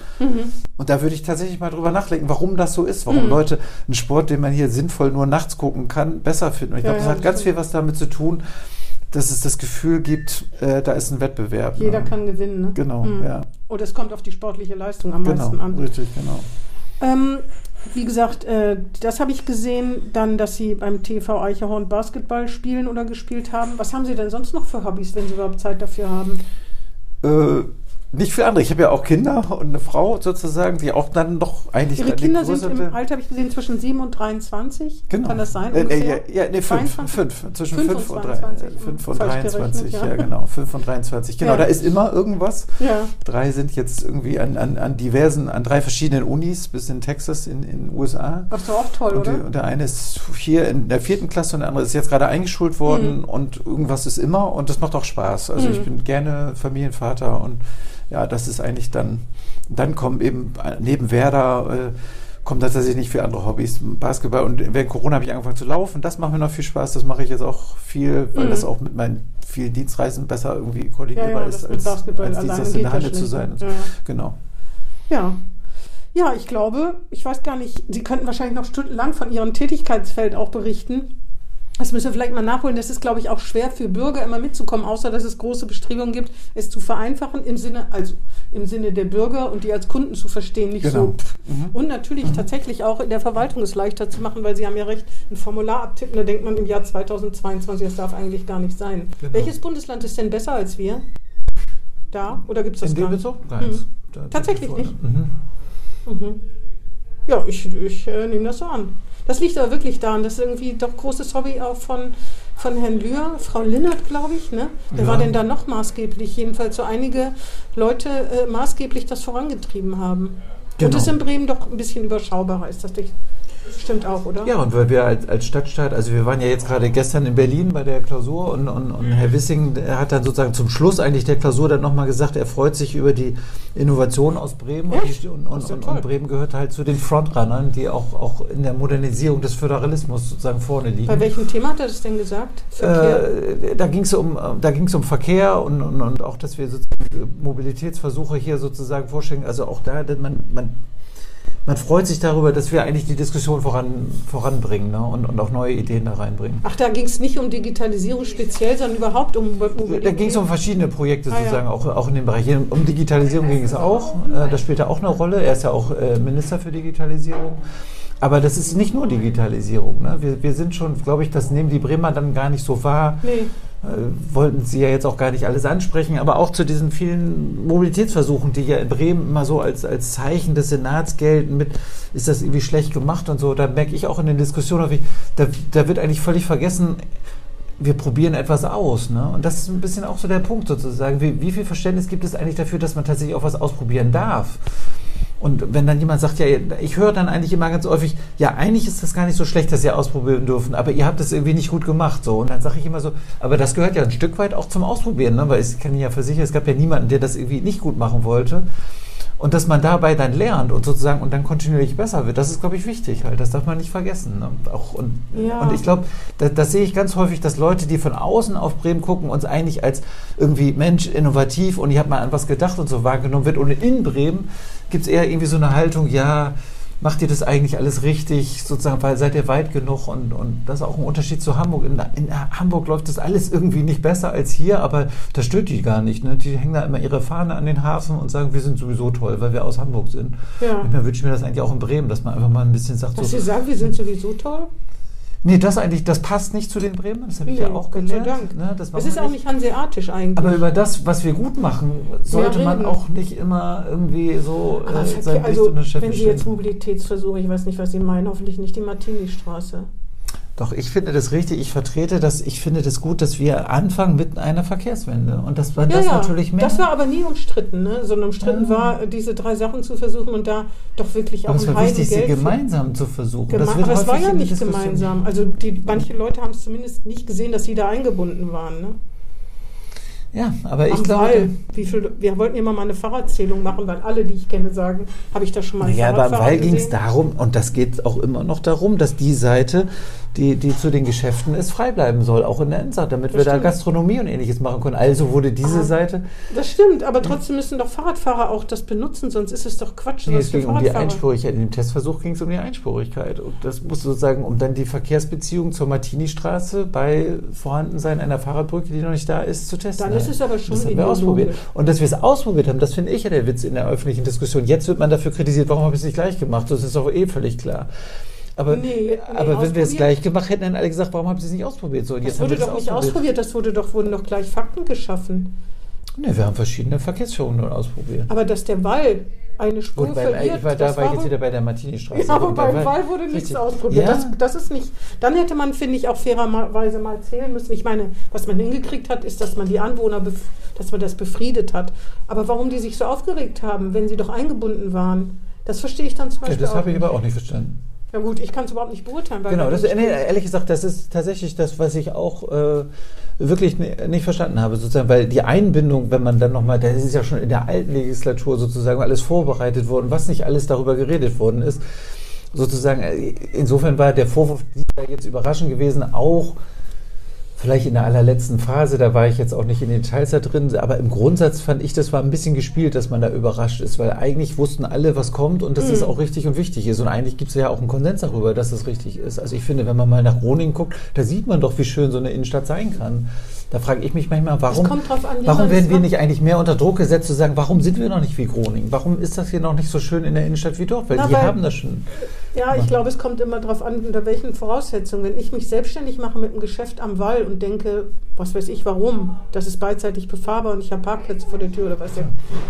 Und da würde ich tatsächlich mal drüber nachdenken, warum das so ist, warum Mhm. Leute einen Sport, den man hier sinnvoll nur nachts gucken kann, besser finden. Und ich Ja, glaube, das ja, hat ganz stimmt. viel was damit zu tun, dass es das Gefühl gibt, äh, da ist ein Wettbewerb. Jeder ne? kann gewinnen. Ne? Genau, Mhm. ja. Und es kommt auf die sportliche Leistung am Genau, meisten an. richtig, genau. Ähm, wie gesagt, äh, das habe ich gesehen, dann, dass Sie beim TV Eicherhorn Basketball spielen oder gespielt haben. Was haben Sie denn sonst noch für Hobbys, wenn Sie überhaupt Zeit dafür haben? Äh, nicht viel andere. Ich habe ja auch Kinder und eine Frau sozusagen, die auch dann doch eigentlich Ihre Kinder sind im Alter, habe ich gesehen, zwischen 7 und 23. Genau. Kann das sein? Äh, Ungefähr? äh, ja, ja, nee, fünf, 22? fünf. Zwischen Fünf 5 und und, drei- 22, äh, fünf und falsch 23, gerechnet, ja. ja. genau. 5 und 23. Genau, Ja. da ist immer irgendwas. Ja. Drei sind jetzt irgendwie an, an, an diversen, an drei verschiedenen Unis, bis in Texas in den USA. Das ist doch auch toll, Und, oder? und der eine ist hier in der vierten Klasse und der andere ist jetzt gerade eingeschult worden Mhm. und irgendwas ist immer und das macht auch Spaß. Also Mhm. ich bin gerne Familienvater und ja, das ist eigentlich dann, dann kommen eben neben Werder äh, kommen tatsächlich nicht viele andere Hobbys. Basketball und während Corona habe ich angefangen zu laufen. Das macht mir noch viel Spaß. Das mache ich jetzt auch viel, weil Mhm. das auch mit meinen vielen Dienstreisen besser irgendwie Ja, koordinierbar ja, ist, das mit als, als Dienstag in der Halle zu sein. Ja, ja. Genau. Ja. Ja, ich glaube, ich weiß gar nicht, Sie könnten wahrscheinlich noch stundenlang von Ihrem Tätigkeitsfeld auch berichten. Das müssen wir vielleicht mal nachholen. Das ist, glaube ich, auch schwer für Bürger immer mitzukommen, außer dass es große Bestrebungen gibt, es zu vereinfachen im Sinne, also im Sinne der Bürger und die als Kunden zu verstehen, nicht Genau. so. Mhm. Und natürlich mhm. tatsächlich auch in der Verwaltung es leichter zu machen, weil Sie haben ja recht, ein Formular abtippen, da denkt man im Jahr 2022, das darf eigentlich gar nicht sein. Genau. Welches Bundesland ist denn besser als wir? Da? Oder gibt es das In dem gar nicht? Bezug? Nein. Mhm. Tatsächlich nicht? Mhm. Mhm. Ja, ich, ich äh, nehme das so an. Das liegt aber wirklich daran, dass irgendwie doch großes Hobby auch von, von Herrn Lühr, Frau Linnert, glaube ich, ne? Wer Ja. war denn da noch maßgeblich? Jedenfalls so einige Leute äh, maßgeblich das vorangetrieben haben. Und Genau. es in Bremen doch ein bisschen überschaubarer ist. Das nicht- stimmt auch, oder? Ja, und weil wir als, als Stadtstaat, also wir waren ja jetzt gerade gestern in Berlin bei der Klausur und, und, und Herr Wissing der hat dann sozusagen zum Schluss eigentlich der Klausur dann nochmal gesagt, er freut sich über die Innovation aus Bremen und, die, und, und, und, Bremen gehört halt zu den Frontrunnern, die auch, auch in der Modernisierung des Föderalismus sozusagen vorne liegen. Bei welchem Thema hat er das denn gesagt? Verkehr? Äh, da ging es um, da ging's um Verkehr und, und, und auch, dass wir sozusagen Mobilitätsversuche hier sozusagen vorstellen. Also auch da, man, man, man freut sich darüber, dass wir eigentlich die Diskussion voran, voranbringen ne? und, und auch neue Ideen da reinbringen. Ach, da ging es nicht um Digitalisierung speziell, sondern überhaupt um Mobilität. Da ging es um verschiedene Projekte Ah, ja. sozusagen, auch, auch in dem Bereich. Hier Um Digitalisierung ging es auch. Äh, das spielt ja auch eine Rolle. Er ist ja auch äh, Minister für Digitalisierung. Aber das ist nicht nur Digitalisierung. Ne? Wir, wir sind schon, glaube ich, das nehmen die Bremer dann gar nicht so wahr. Nee. Äh, wollten Sie ja jetzt auch gar nicht alles ansprechen, aber auch zu diesen vielen Mobilitätsversuchen, die ja in Bremen immer so als, als Zeichen des Senats gelten, mit ist das irgendwie schlecht gemacht und so, da merke ich auch in den Diskussionen, da, da wird eigentlich völlig vergessen, wir probieren etwas aus. Ne? Und das ist ein bisschen auch so der Punkt sozusagen. Wie, wie viel Verständnis gibt es eigentlich dafür, dass man tatsächlich auch was ausprobieren darf? Und wenn dann jemand sagt, ja, ich höre dann eigentlich immer ganz häufig, ja, eigentlich ist das gar nicht so schlecht, dass ihr ausprobieren dürfen, aber ihr habt das irgendwie nicht gut gemacht. So. Und dann sage ich immer so, aber das gehört ja ein Stück weit auch zum Ausprobieren, ne? weil ich kann Ihnen ja versichern, es gab ja niemanden, der das irgendwie nicht gut machen wollte. Und dass man dabei dann lernt und sozusagen und dann kontinuierlich besser wird, das ist, glaube ich, wichtig halt. Das darf man nicht vergessen. Ne? Auch, und, Ja. und ich glaube, das, das sehe ich ganz häufig, dass Leute, die von außen auf Bremen gucken, uns eigentlich als irgendwie Mensch, innovativ und ich habe mal an was gedacht und so wahrgenommen wird. Und in Bremen gibt es eher irgendwie so eine Haltung, ja, macht ihr das eigentlich alles richtig, sozusagen, weil seid ihr weit genug und, und das ist auch ein Unterschied zu Hamburg. In, in Hamburg läuft das alles irgendwie nicht besser als hier, aber das stört die gar nicht. Ne? Die hängen da immer ihre Fahne an den Hafen und sagen, wir sind sowieso toll, weil wir aus Hamburg sind. Ja. Und dann wünsche ich mir das eigentlich auch in Bremen, dass man einfach mal ein bisschen sagt, Dass so, Sie sagen, wir sind sowieso toll? Nee, das eigentlich, das passt nicht zu den Bremen, das habe ich Nee, ja auch Gott sei gelernt. Dank. Ne? Das Es ist auch nicht hanseatisch eigentlich. aber über das, was wir gut machen, sollte Ja, man auch nicht immer irgendwie so äh, sein Licht also, den Scheffel wenn Sie jetzt Mobilitätsversuche, ich weiß nicht, was Sie meinen, hoffentlich nicht die Martini-Straße. Doch, ich finde das richtig. Ich vertrete das. Ich finde das gut, dass wir anfangen mit einer Verkehrswende. Und dass man das natürlich mehr. das war aber nie umstritten, ne? sondern umstritten Ja. war, diese drei Sachen zu versuchen und da doch wirklich auch aber es ein war wichtig, sie Heidengeld für- gemeinsam zu versuchen. Geme Das aber es war ja nicht gemeinsam. Also die, manche Leute haben es zumindest nicht gesehen, dass sie da eingebunden waren. Ne? Ja, aber ich Am glaube. Wall. Wie viel, wir wollten immer mal eine Fahrradzählung machen, weil alle, die ich kenne, sagen, habe ich da schon mal Ja, aber am Fahrradfahrer Wall ging es darum, und das geht auch immer noch darum, dass die Seite, die, die zu den Geschäften ist, frei bleiben soll, auch in der Innenstadt, damit Das wir da stimmt. Gastronomie und ähnliches machen können. Also wurde diese Ah. Seite, Das stimmt, aber trotzdem müssen doch Fahrradfahrer auch das benutzen, sonst ist es doch Quatsch. nee, es ging um die. Einspurigkeit. In dem Testversuch ging es um die Einspurigkeit. Und das muss sozusagen, um dann die Verkehrsbeziehung zur Martini-Straße bei Vorhandensein einer Fahrradbrücke, die noch nicht da ist, zu testen. Dann ist es aber schon das haben wir ausprobiert. Und dass wir es ausprobiert haben, das finde ich ja der Witz in der öffentlichen Diskussion. Jetzt wird man dafür kritisiert, warum habe ich es nicht gleich gemacht? Das ist doch eh völlig klar. Aber, Nee, nee, aber wenn wir es gleich gemacht hätten, hätten alle gesagt, warum haben sie es nicht ausprobiert? So, Das wurde doch nicht ausprobiert, das wurde doch, wurden doch gleich Fakten geschaffen. Nee, wir haben verschiedene Verkehrsführungen ausprobiert. Aber dass der Wall eine Spur Gut, beim, verliert, ich war, da das war ich jetzt wieder bei der Martini-Straße. Ja, aber beim war- Wall wurde nichts ausprobiert. Ja, Das, das ist nicht. Dann hätte man, finde ich, auch fairerweise mal zählen müssen. Ich meine, was man hingekriegt hat, ist, dass man die Anwohner, dass man das befriedet hat. Aber warum die sich so aufgeregt haben, wenn sie doch eingebunden waren, das verstehe ich dann zum ja, Beispiel das auch habe ich aber auch nicht verstanden. Ja gut, ich kann es überhaupt nicht beurteilen. Weil Genau, das, nee, ehrlich gesagt, das ist tatsächlich das, was ich auch äh, wirklich ni- nicht verstanden habe, sozusagen, weil die Einbindung, wenn man dann nochmal, das ist ja schon in der alten Legislatur sozusagen alles vorbereitet worden, was nicht alles darüber geredet worden ist, sozusagen, äh, insofern war der Vorwurf dieser jetzt überraschend gewesen, auch Vielleicht in der allerletzten Phase, da war ich jetzt auch nicht in den Details da drin, aber im Grundsatz fand ich, das war ein bisschen gespielt, dass man da überrascht ist, weil eigentlich wussten alle, was kommt und dass es Mhm. auch richtig und wichtig ist. Und eigentlich gibt es ja auch einen Konsens darüber, dass es richtig ist. Also ich finde, wenn man mal nach Groningen guckt, da sieht man doch, wie schön so eine Innenstadt sein kann. Da frage ich mich manchmal, warum, an, warum werden es wir nicht eigentlich mehr unter Druck gesetzt, zu sagen, warum sind wir noch nicht wie Groningen? Warum ist das hier noch nicht so schön in der Innenstadt wie dort? Weil Na, die weil- haben das schon. Ja, ich glaube, es kommt immer darauf an, unter welchen Voraussetzungen. Wenn ich mich selbstständig mache mit einem Geschäft am Wall und denke, was weiß ich, warum, das ist beidseitig befahrbar und ich habe Parkplätze vor der Tür oder was, der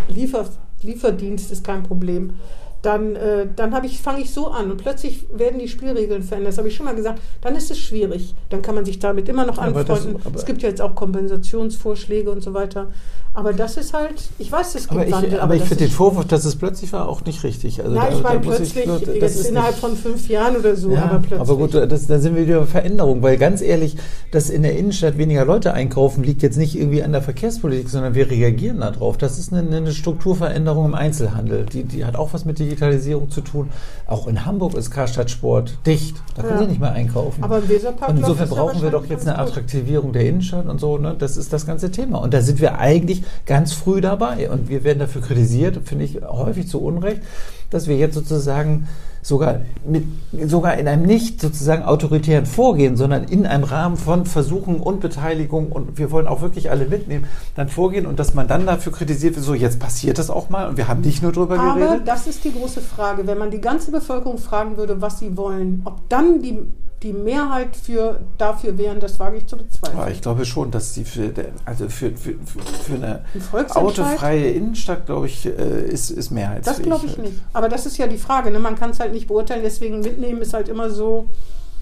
Liefer, Lieferdienst ist kein Problem, dann, äh, dann habe ich, fange ich so an und plötzlich werden die Spielregeln verändert. Das habe ich schon mal gesagt. Dann ist es schwierig. Dann kann man sich damit immer noch das- anfreunden. aber- es gibt ja jetzt auch Kompensationsvorschläge und so weiter. Aber das ist halt, ich weiß, es gibt Aber ich, Wandel, aber ich das finde den Vorwurf, dass es plötzlich war, auch nicht richtig. Also Nein, da- ich meine muss ich- plötzlich, das jetzt ist innerhalb von fünf Jahren oder so, Ja, aber plötzlich. aber gut, das, da sind wir wieder bei Veränderung, weil ganz ehrlich, dass in der Innenstadt weniger Leute einkaufen, liegt jetzt nicht irgendwie an der Verkehrspolitik, sondern wir reagieren darauf. Das ist eine, eine Strukturveränderung im Einzelhandel. Die, die hat auch was mit Digitalisierung zu tun. Auch in Hamburg ist Karstadt Sport dicht. Da können Ja. Sie nicht mehr einkaufen. Aber im Weserpark Und insofern brauchen wir doch jetzt eine. Attraktivierung der Innenstadt und so. Ne? Das ist das ganze Thema. Und da sind wir eigentlich ganz früh dabei. Und wir werden dafür kritisiert, finde ich häufig zu Unrecht, dass wir jetzt sozusagen sogar, mit, sogar in einem nicht sozusagen autoritären Vorgehen, sondern in einem Rahmen von Versuchen und Beteiligung und wir wollen auch wirklich alle mitnehmen, dann vorgehen und dass man dann dafür kritisiert wird, so jetzt passiert das auch mal und wir haben nicht nur drüber Aber geredet. das ist die große Frage. Wenn man die ganze Bevölkerung fragen würde, was sie wollen, ob dann die, die Mehrheit für, dafür wären, das wage ich zu bezweifeln. Aber ich glaube schon, dass die für, also für, für, für eine Ein autofreie Innenstadt, glaube ich, äh, ist, ist mehrheitsfähig. das glaube ich halt. nicht. Aber das ist ja die Frage. Ne? Man kann es halt nicht beurteilen, deswegen mitnehmen ist halt immer so.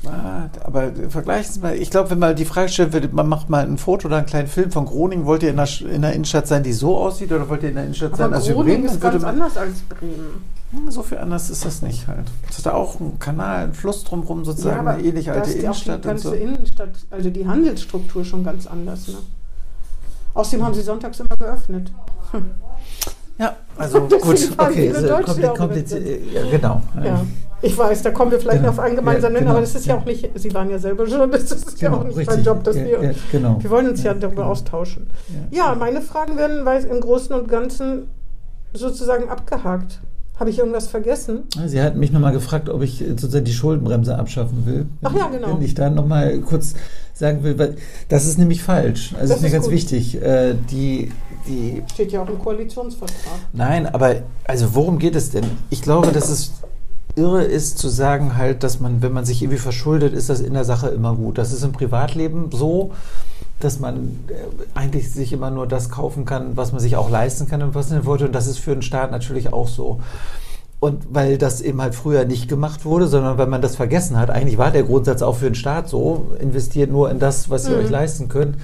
Ah, aber vergleichen Sie mal, ich glaube, wenn man die Frage stellt, wird, man macht mal ein Foto oder einen kleinen Film von Groningen, wollt ihr in der, Sch- in der Innenstadt sein, die so aussieht, oder wollt ihr in der Innenstadt sein, Aber als wir Groningen Bremen? ist Dann würde ganz man- anders als Bremen. Hm, So viel anders ist das nicht halt. Es ist da auch ein Kanal, ein Fluss drumherum sozusagen, eine ähnlich alte ist Innenstadt die und ganze so. Innenstadt, also die Handelsstruktur schon ganz anders. Ne? Außerdem haben sie sonntags immer geöffnet. Hm. Ja, also gut, okay, so ja kompliziert, mit. ja, genau. Ja, ich weiß, da kommen wir vielleicht Genau. noch auf einen gemeinsamen Ja, Nenner, aber genau. das ist ja auch nicht, Sie waren ja selber Journalist, das ist ja Genau, auch nicht mein richtig. Job, dass Ja, wir, ja, genau. wir wollen uns ja, Ja, darüber genau. austauschen. Ja. Ja, meine Fragen werden weil im Großen und Ganzen sozusagen abgehakt. Habe ich irgendwas vergessen? Sie hatten mich nochmal gefragt, ob ich äh, sozusagen die Schuldenbremse abschaffen will. Ach ja, genau. Wenn ich da nochmal kurz sagen will, weil das ist nämlich falsch. Also Das ist mir ganz gut. wichtig. Äh, die, die, Steht ja auch im Koalitionsvertrag. nein, aber also worum geht es denn? Ich glaube, dass es irre ist zu sagen halt, dass man, wenn man sich irgendwie verschuldet, ist das in der Sache immer gut. Das ist im Privatleben so, dass man äh, eigentlich sich immer nur das kaufen kann, was man sich auch leisten kann und was man wollte. Und das ist für den Staat natürlich auch so. Und weil das eben halt früher nicht gemacht wurde, sondern weil man das vergessen hat, eigentlich war der Grundsatz auch für den Staat so, investiert nur in das, was ihr Mhm. euch leisten könnt,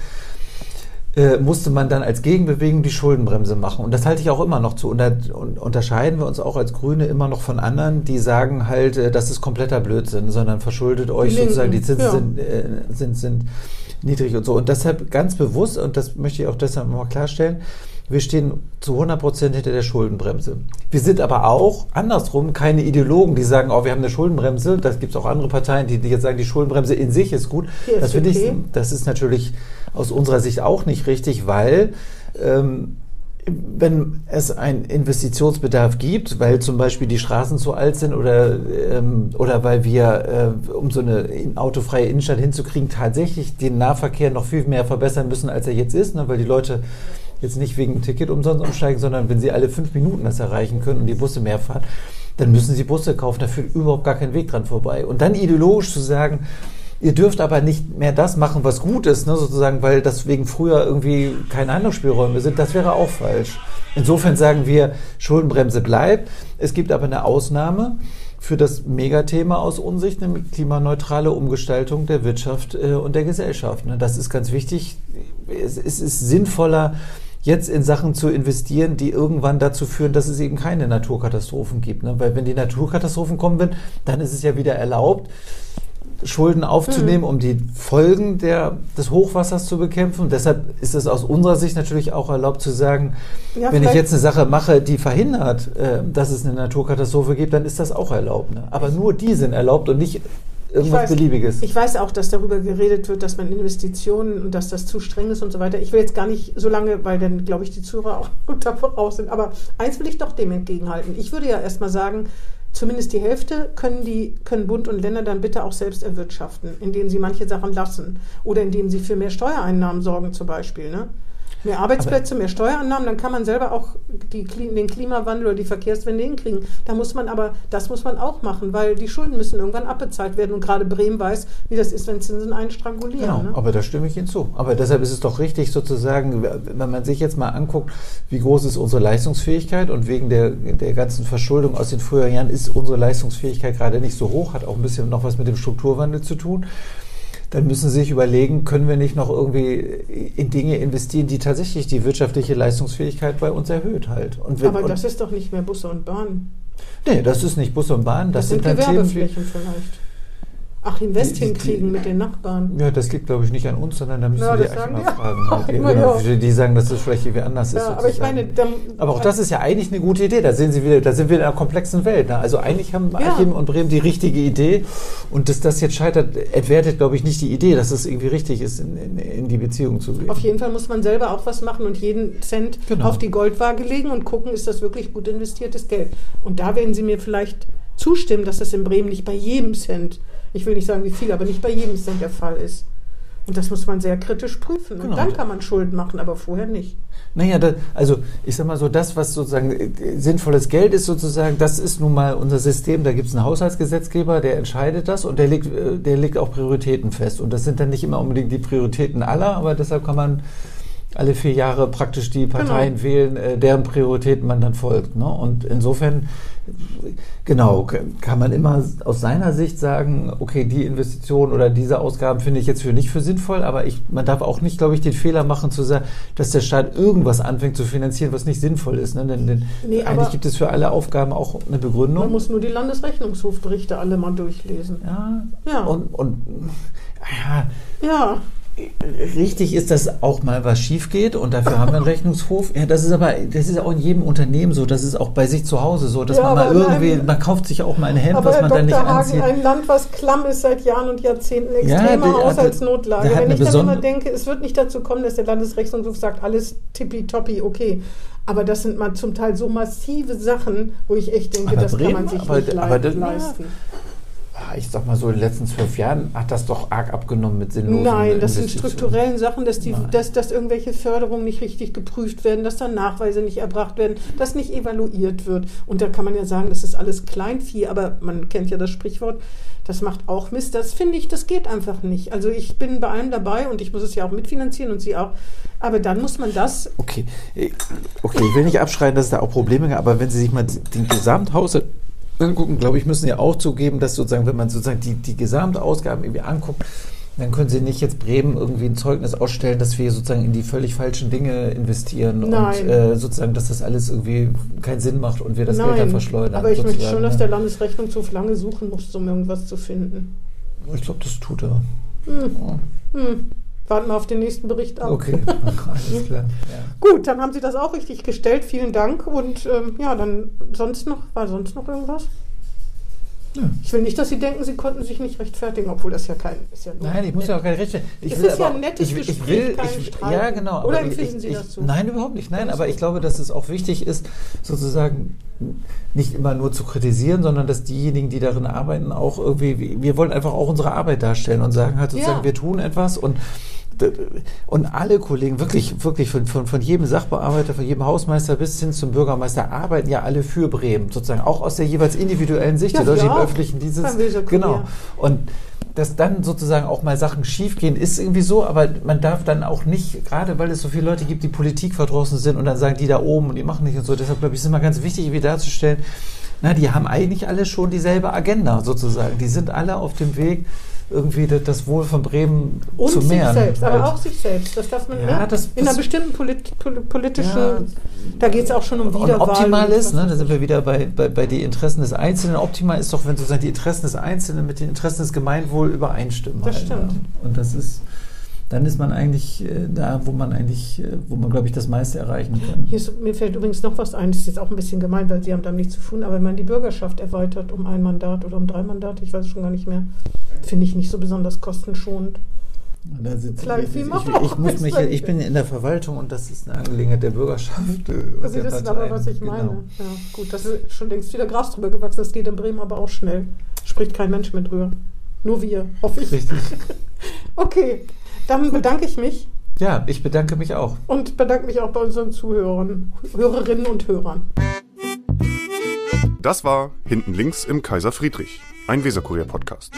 äh, musste man dann als Gegenbewegung die Schuldenbremse machen. Und das halte ich auch immer noch zu. Und da un- unterscheiden wir uns auch als Grüne immer noch von anderen, die sagen halt, äh, das ist kompletter Blödsinn, sondern verschuldet euch Linken, sozusagen, die Zinsen ja. sind, äh, sind, sind niedrig und so. Und deshalb ganz bewusst, und das möchte ich auch deshalb mal klarstellen, wir stehen zu 100 Prozent hinter der Schuldenbremse. Wir sind aber auch andersrum keine Ideologen, die sagen, oh, wir haben eine Schuldenbremse. Das gibt es auch andere Parteien, die, die jetzt sagen, die Schuldenbremse in sich ist gut. Die Das finde ich, das ist natürlich aus unserer Sicht auch nicht richtig, weil ähm, wenn es einen Investitionsbedarf gibt, weil zum Beispiel die Straßen zu alt sind oder, ähm, oder weil wir, äh, um so eine in- autofreie Innenstadt hinzukriegen, tatsächlich den Nahverkehr noch viel mehr verbessern müssen, als er jetzt ist, ne, weil die Leute jetzt nicht wegen Ticket umsonst umsteigen, sondern wenn sie alle fünf Minuten das erreichen können und die Busse mehr fahren, dann müssen sie Busse kaufen. Da führt überhaupt gar kein Weg dran vorbei. Und dann ideologisch zu sagen, Ihr dürft aber nicht mehr das machen, was gut ist, ne, sozusagen, weil deswegen früher irgendwie keine Handlungsspielräume sind. Das wäre auch falsch. Insofern sagen wir, Schuldenbremse bleibt. Es gibt aber eine Ausnahme für das Megathema aus Unsicht, nämlich klimaneutrale Umgestaltung der Wirtschaft äh, und der Gesellschaft. Ne. Das ist ganz wichtig. Es, es ist sinnvoller, jetzt in Sachen zu investieren, die irgendwann dazu führen, dass es eben keine Naturkatastrophen gibt. Ne? Weil wenn die Naturkatastrophen kommen, dann ist es ja wieder erlaubt, Schulden aufzunehmen, um die Folgen der, des Hochwassers zu bekämpfen. Deshalb ist es aus unserer Sicht natürlich auch erlaubt zu sagen, Ja, wenn ich jetzt eine Sache mache, die verhindert, äh, dass es eine Naturkatastrophe gibt, dann ist das auch erlaubt. Ne? Aber nur die sind erlaubt und nicht irgendwas weiß, Beliebiges. Ich weiß auch, dass darüber geredet wird, dass man Investitionen und dass das zu streng ist und so weiter. Ich will jetzt gar nicht so lange, weil dann, glaube ich, die Zuhörer auch da voraus sind. Aber eins will ich doch dem entgegenhalten. Ich würde ja erstmal sagen, zumindest die Hälfte können, die, können Bund und Länder dann bitte auch selbst erwirtschaften, indem sie manche Sachen lassen oder indem sie für mehr Steuereinnahmen sorgen zum Beispiel. Ne? Mehr Arbeitsplätze, mehr Steuerannahmen, dann kann man selber auch die, den Klimawandel oder die Verkehrswende hinkriegen. Da muss man aber, das muss man auch machen, weil die Schulden müssen irgendwann abbezahlt werden. Und gerade Bremen weiß, wie das ist, wenn Zinsen einen strangulieren. Genau, ne? aber da stimme ich Ihnen zu. Aber deshalb ist es doch richtig sozusagen, wenn man sich jetzt mal anguckt, wie groß ist unsere Leistungsfähigkeit und wegen der, der ganzen Verschuldung aus den früheren Jahren ist unsere Leistungsfähigkeit gerade nicht so hoch, hat auch ein bisschen noch was mit dem Strukturwandel zu tun dann müssen Sie sich überlegen, können wir nicht noch irgendwie in Dinge investieren, die tatsächlich die wirtschaftliche Leistungsfähigkeit bei uns erhöht halt. Und wir, Aber das ist doch nicht mehr Busse und Bahn. Nee, das ist nicht Busse und Bahn. Das, das sind, sind Gewerbeflächen vielleicht. Achim West hinkriegen mit den Nachbarn. Ja, das liegt, glaube ich, nicht an uns, sondern da müssen ja, wir die Achim mal fragen. Halt. Genau, ja. Die sagen, dass das vielleicht irgendwie anders ja, ist. Aber, ich meine, dann, aber auch das ist ja eigentlich eine gute Idee. Da sehen Sie wieder, da sind wir in einer komplexen Welt. Ne? Also eigentlich haben Achim und Bremen die richtige Idee. Und dass das jetzt scheitert, entwertet, glaube ich, nicht die Idee, dass es irgendwie richtig ist, in, in, in, die Beziehung zu gehen. Auf jeden Fall muss man selber auch was machen und jeden Cent genau. auf die Goldwaage legen und gucken, ist das wirklich gut investiertes Geld. Und da werden Sie mir vielleicht zustimmen, dass das in Bremen nicht bei jedem Cent ich will nicht sagen wie viel, aber nicht bei jedem Cent der Fall ist. Und das muss man sehr kritisch prüfen. Genau. Und dann kann man Schulden machen, aber vorher nicht. Naja, das, also ich sag mal so, das, was sozusagen äh, sinnvolles Geld ist, sozusagen, das ist nun mal unser System. Da gibt es einen Haushaltsgesetzgeber, der entscheidet das und der legt, äh, der legt auch Prioritäten fest. Und das sind dann nicht immer unbedingt die Prioritäten aller, aber deshalb kann man alle vier Jahre praktisch die Parteien genau. wählen, äh, deren Prioritäten man dann folgt. Ne? Und insofern, genau, kann man immer aus seiner Sicht sagen, okay, die Investition oder diese Ausgaben finde ich jetzt für nicht für sinnvoll, aber ich, man darf auch nicht, glaube ich, den Fehler machen zu sagen, dass der Staat irgendwas anfängt zu finanzieren, was nicht sinnvoll ist. Ne? Denn, denn nee, eigentlich gibt es für alle Aufgaben auch eine Begründung. Man muss nur die Landesrechnungshofberichte alle mal durchlesen. Ja, ja. und, und ja. ja richtig ist, dass auch mal was schief geht und dafür haben wir einen Rechnungshof. Ja, das ist aber, das ist auch in jedem Unternehmen so, das ist auch bei sich zu Hause so, dass ja, man mal irgendwie, einem, man kauft sich auch mal ein Hemd, was man Dr. dann nicht Hagen, anzieht. ein Land, was klamm ist seit Jahren und Jahrzehnten, extreme ja, Haushaltsnotlage. Wenn ich dann immer denke, es wird nicht dazu kommen, dass der Landesrechnungshof sagt, alles tippitoppi, okay. Aber das sind mal zum Teil so massive Sachen, wo ich echt denke, aber das Bremen, kann man sich aber, nicht aber, leisten. Ah, ich sag mal so, in den letzten zwölf Jahren hat das doch arg abgenommen mit sinnlosen Nein, das sind strukturellen Sachen, dass, die, dass, dass irgendwelche Förderungen nicht richtig geprüft werden, dass dann Nachweise nicht erbracht werden, dass nicht evaluiert wird. Und da kann man ja sagen, das ist alles Kleinvieh, aber man kennt ja das Sprichwort, das macht auch Mist. Das finde ich, das geht einfach nicht. Also ich bin bei allem dabei und ich muss es ja auch mitfinanzieren und Sie auch. Aber dann muss man das. Okay, okay, ich will nicht abschreien, dass es da auch Probleme gibt, aber wenn Sie sich mal den Gesamthaushalt angucken, glaube ich, müssen ja auch zugeben, dass sozusagen, wenn man sozusagen die, die Gesamtausgaben irgendwie anguckt, dann können Sie nicht jetzt Bremen irgendwie ein Zeugnis ausstellen, dass wir sozusagen in die völlig falschen Dinge investieren Nein. und äh, sozusagen, dass das alles irgendwie keinen Sinn macht und wir das Nein, Geld dann verschleudern. Aber ich möchte schon, dass der Landesrechnung zu lange suchen muss, um irgendwas zu finden. Ich glaube, das tut er. Hm. Ja. Hm. Warten wir auf den nächsten Bericht ab. Okay, alles klar. Ja. Gut, dann haben Sie das auch richtig gestellt. Vielen Dank. Und ähm, ja, dann sonst noch, war sonst noch irgendwas? Ja. Ich will nicht, dass Sie denken, Sie konnten sich nicht rechtfertigen, obwohl das ja kein ist. Ja nein, ich muss ja auch keine rechtfertigen. Ich es ist ja ein nettes ich, Gespräch, ich will, kein ich, Ja, genau. Oder empfinden Sie das so? Nein, überhaupt nicht. Nein, aber ich glaube, dass es auch wichtig ist, sozusagen nicht immer nur zu kritisieren, sondern dass diejenigen, die darin arbeiten, auch irgendwie, wir wollen einfach auch unsere Arbeit darstellen und sagen halt sozusagen, ja. wir tun etwas und und alle Kollegen, wirklich, wirklich von, von, von jedem Sachbearbeiter, von jedem Hausmeister bis hin zum Bürgermeister, arbeiten ja alle für Bremen, sozusagen auch aus der jeweils individuellen Sicht, ja, die Leute, im öffentlichen Dieses. Genau. Und dass dann sozusagen auch mal Sachen schiefgehen, ist irgendwie so, aber man darf dann auch nicht, gerade weil es so viele Leute gibt, die Politik verdrossen sind und dann sagen, die da oben und die machen nicht und so. Deshalb glaube ich, ist immer ganz wichtig, irgendwie darzustellen, na, die haben eigentlich alle schon dieselbe Agenda sozusagen. Die sind alle auf dem Weg, irgendwie das Wohl von Bremen und zu mehren. sich selbst, aber auch sich selbst. Das darf man ja, ne? das, in einer bestimmten polit, politischen, ja, da geht es auch schon um Wiederwahl. Und optimal ist, ne, da sind wir wieder bei, bei, bei den Interessen des Einzelnen. Optimal ist doch, wenn sozusagen die Interessen des Einzelnen mit den Interessen des Gemeinwohl übereinstimmen. Das halt, stimmt. Ja. Und das ist dann ist man eigentlich äh, da, wo man eigentlich, äh, wo man, glaube ich, das meiste erreichen kann. Ist, mir fällt übrigens noch was ein, das ist jetzt auch ein bisschen gemein, weil Sie haben damit nichts zu tun, aber wenn man die Bürgerschaft erweitert um ein Mandat oder um drei Mandate, ich weiß es schon gar nicht mehr, finde ich nicht so besonders kostenschonend. Ich, viel ich, ich, auch muss mich, ich bin in der Verwaltung und das ist eine Angelegenheit der Bürgerschaft. äh, Also das ist aber, was ich meine. Genau. Ja, gut, das ist schon längst wieder Gras drüber gewachsen, das geht in Bremen aber auch schnell. Spricht kein Mensch mehr drüber. Nur wir, hoffe ich. Richtig. Okay, dann bedanke ich mich Ja, ich bedanke mich auch. und bedanke mich auch bei unseren Zuhörern, Hörerinnen und Hörern. Das war Hinten links im Kaiser Friedrich, ein Weserkurier-Podcast.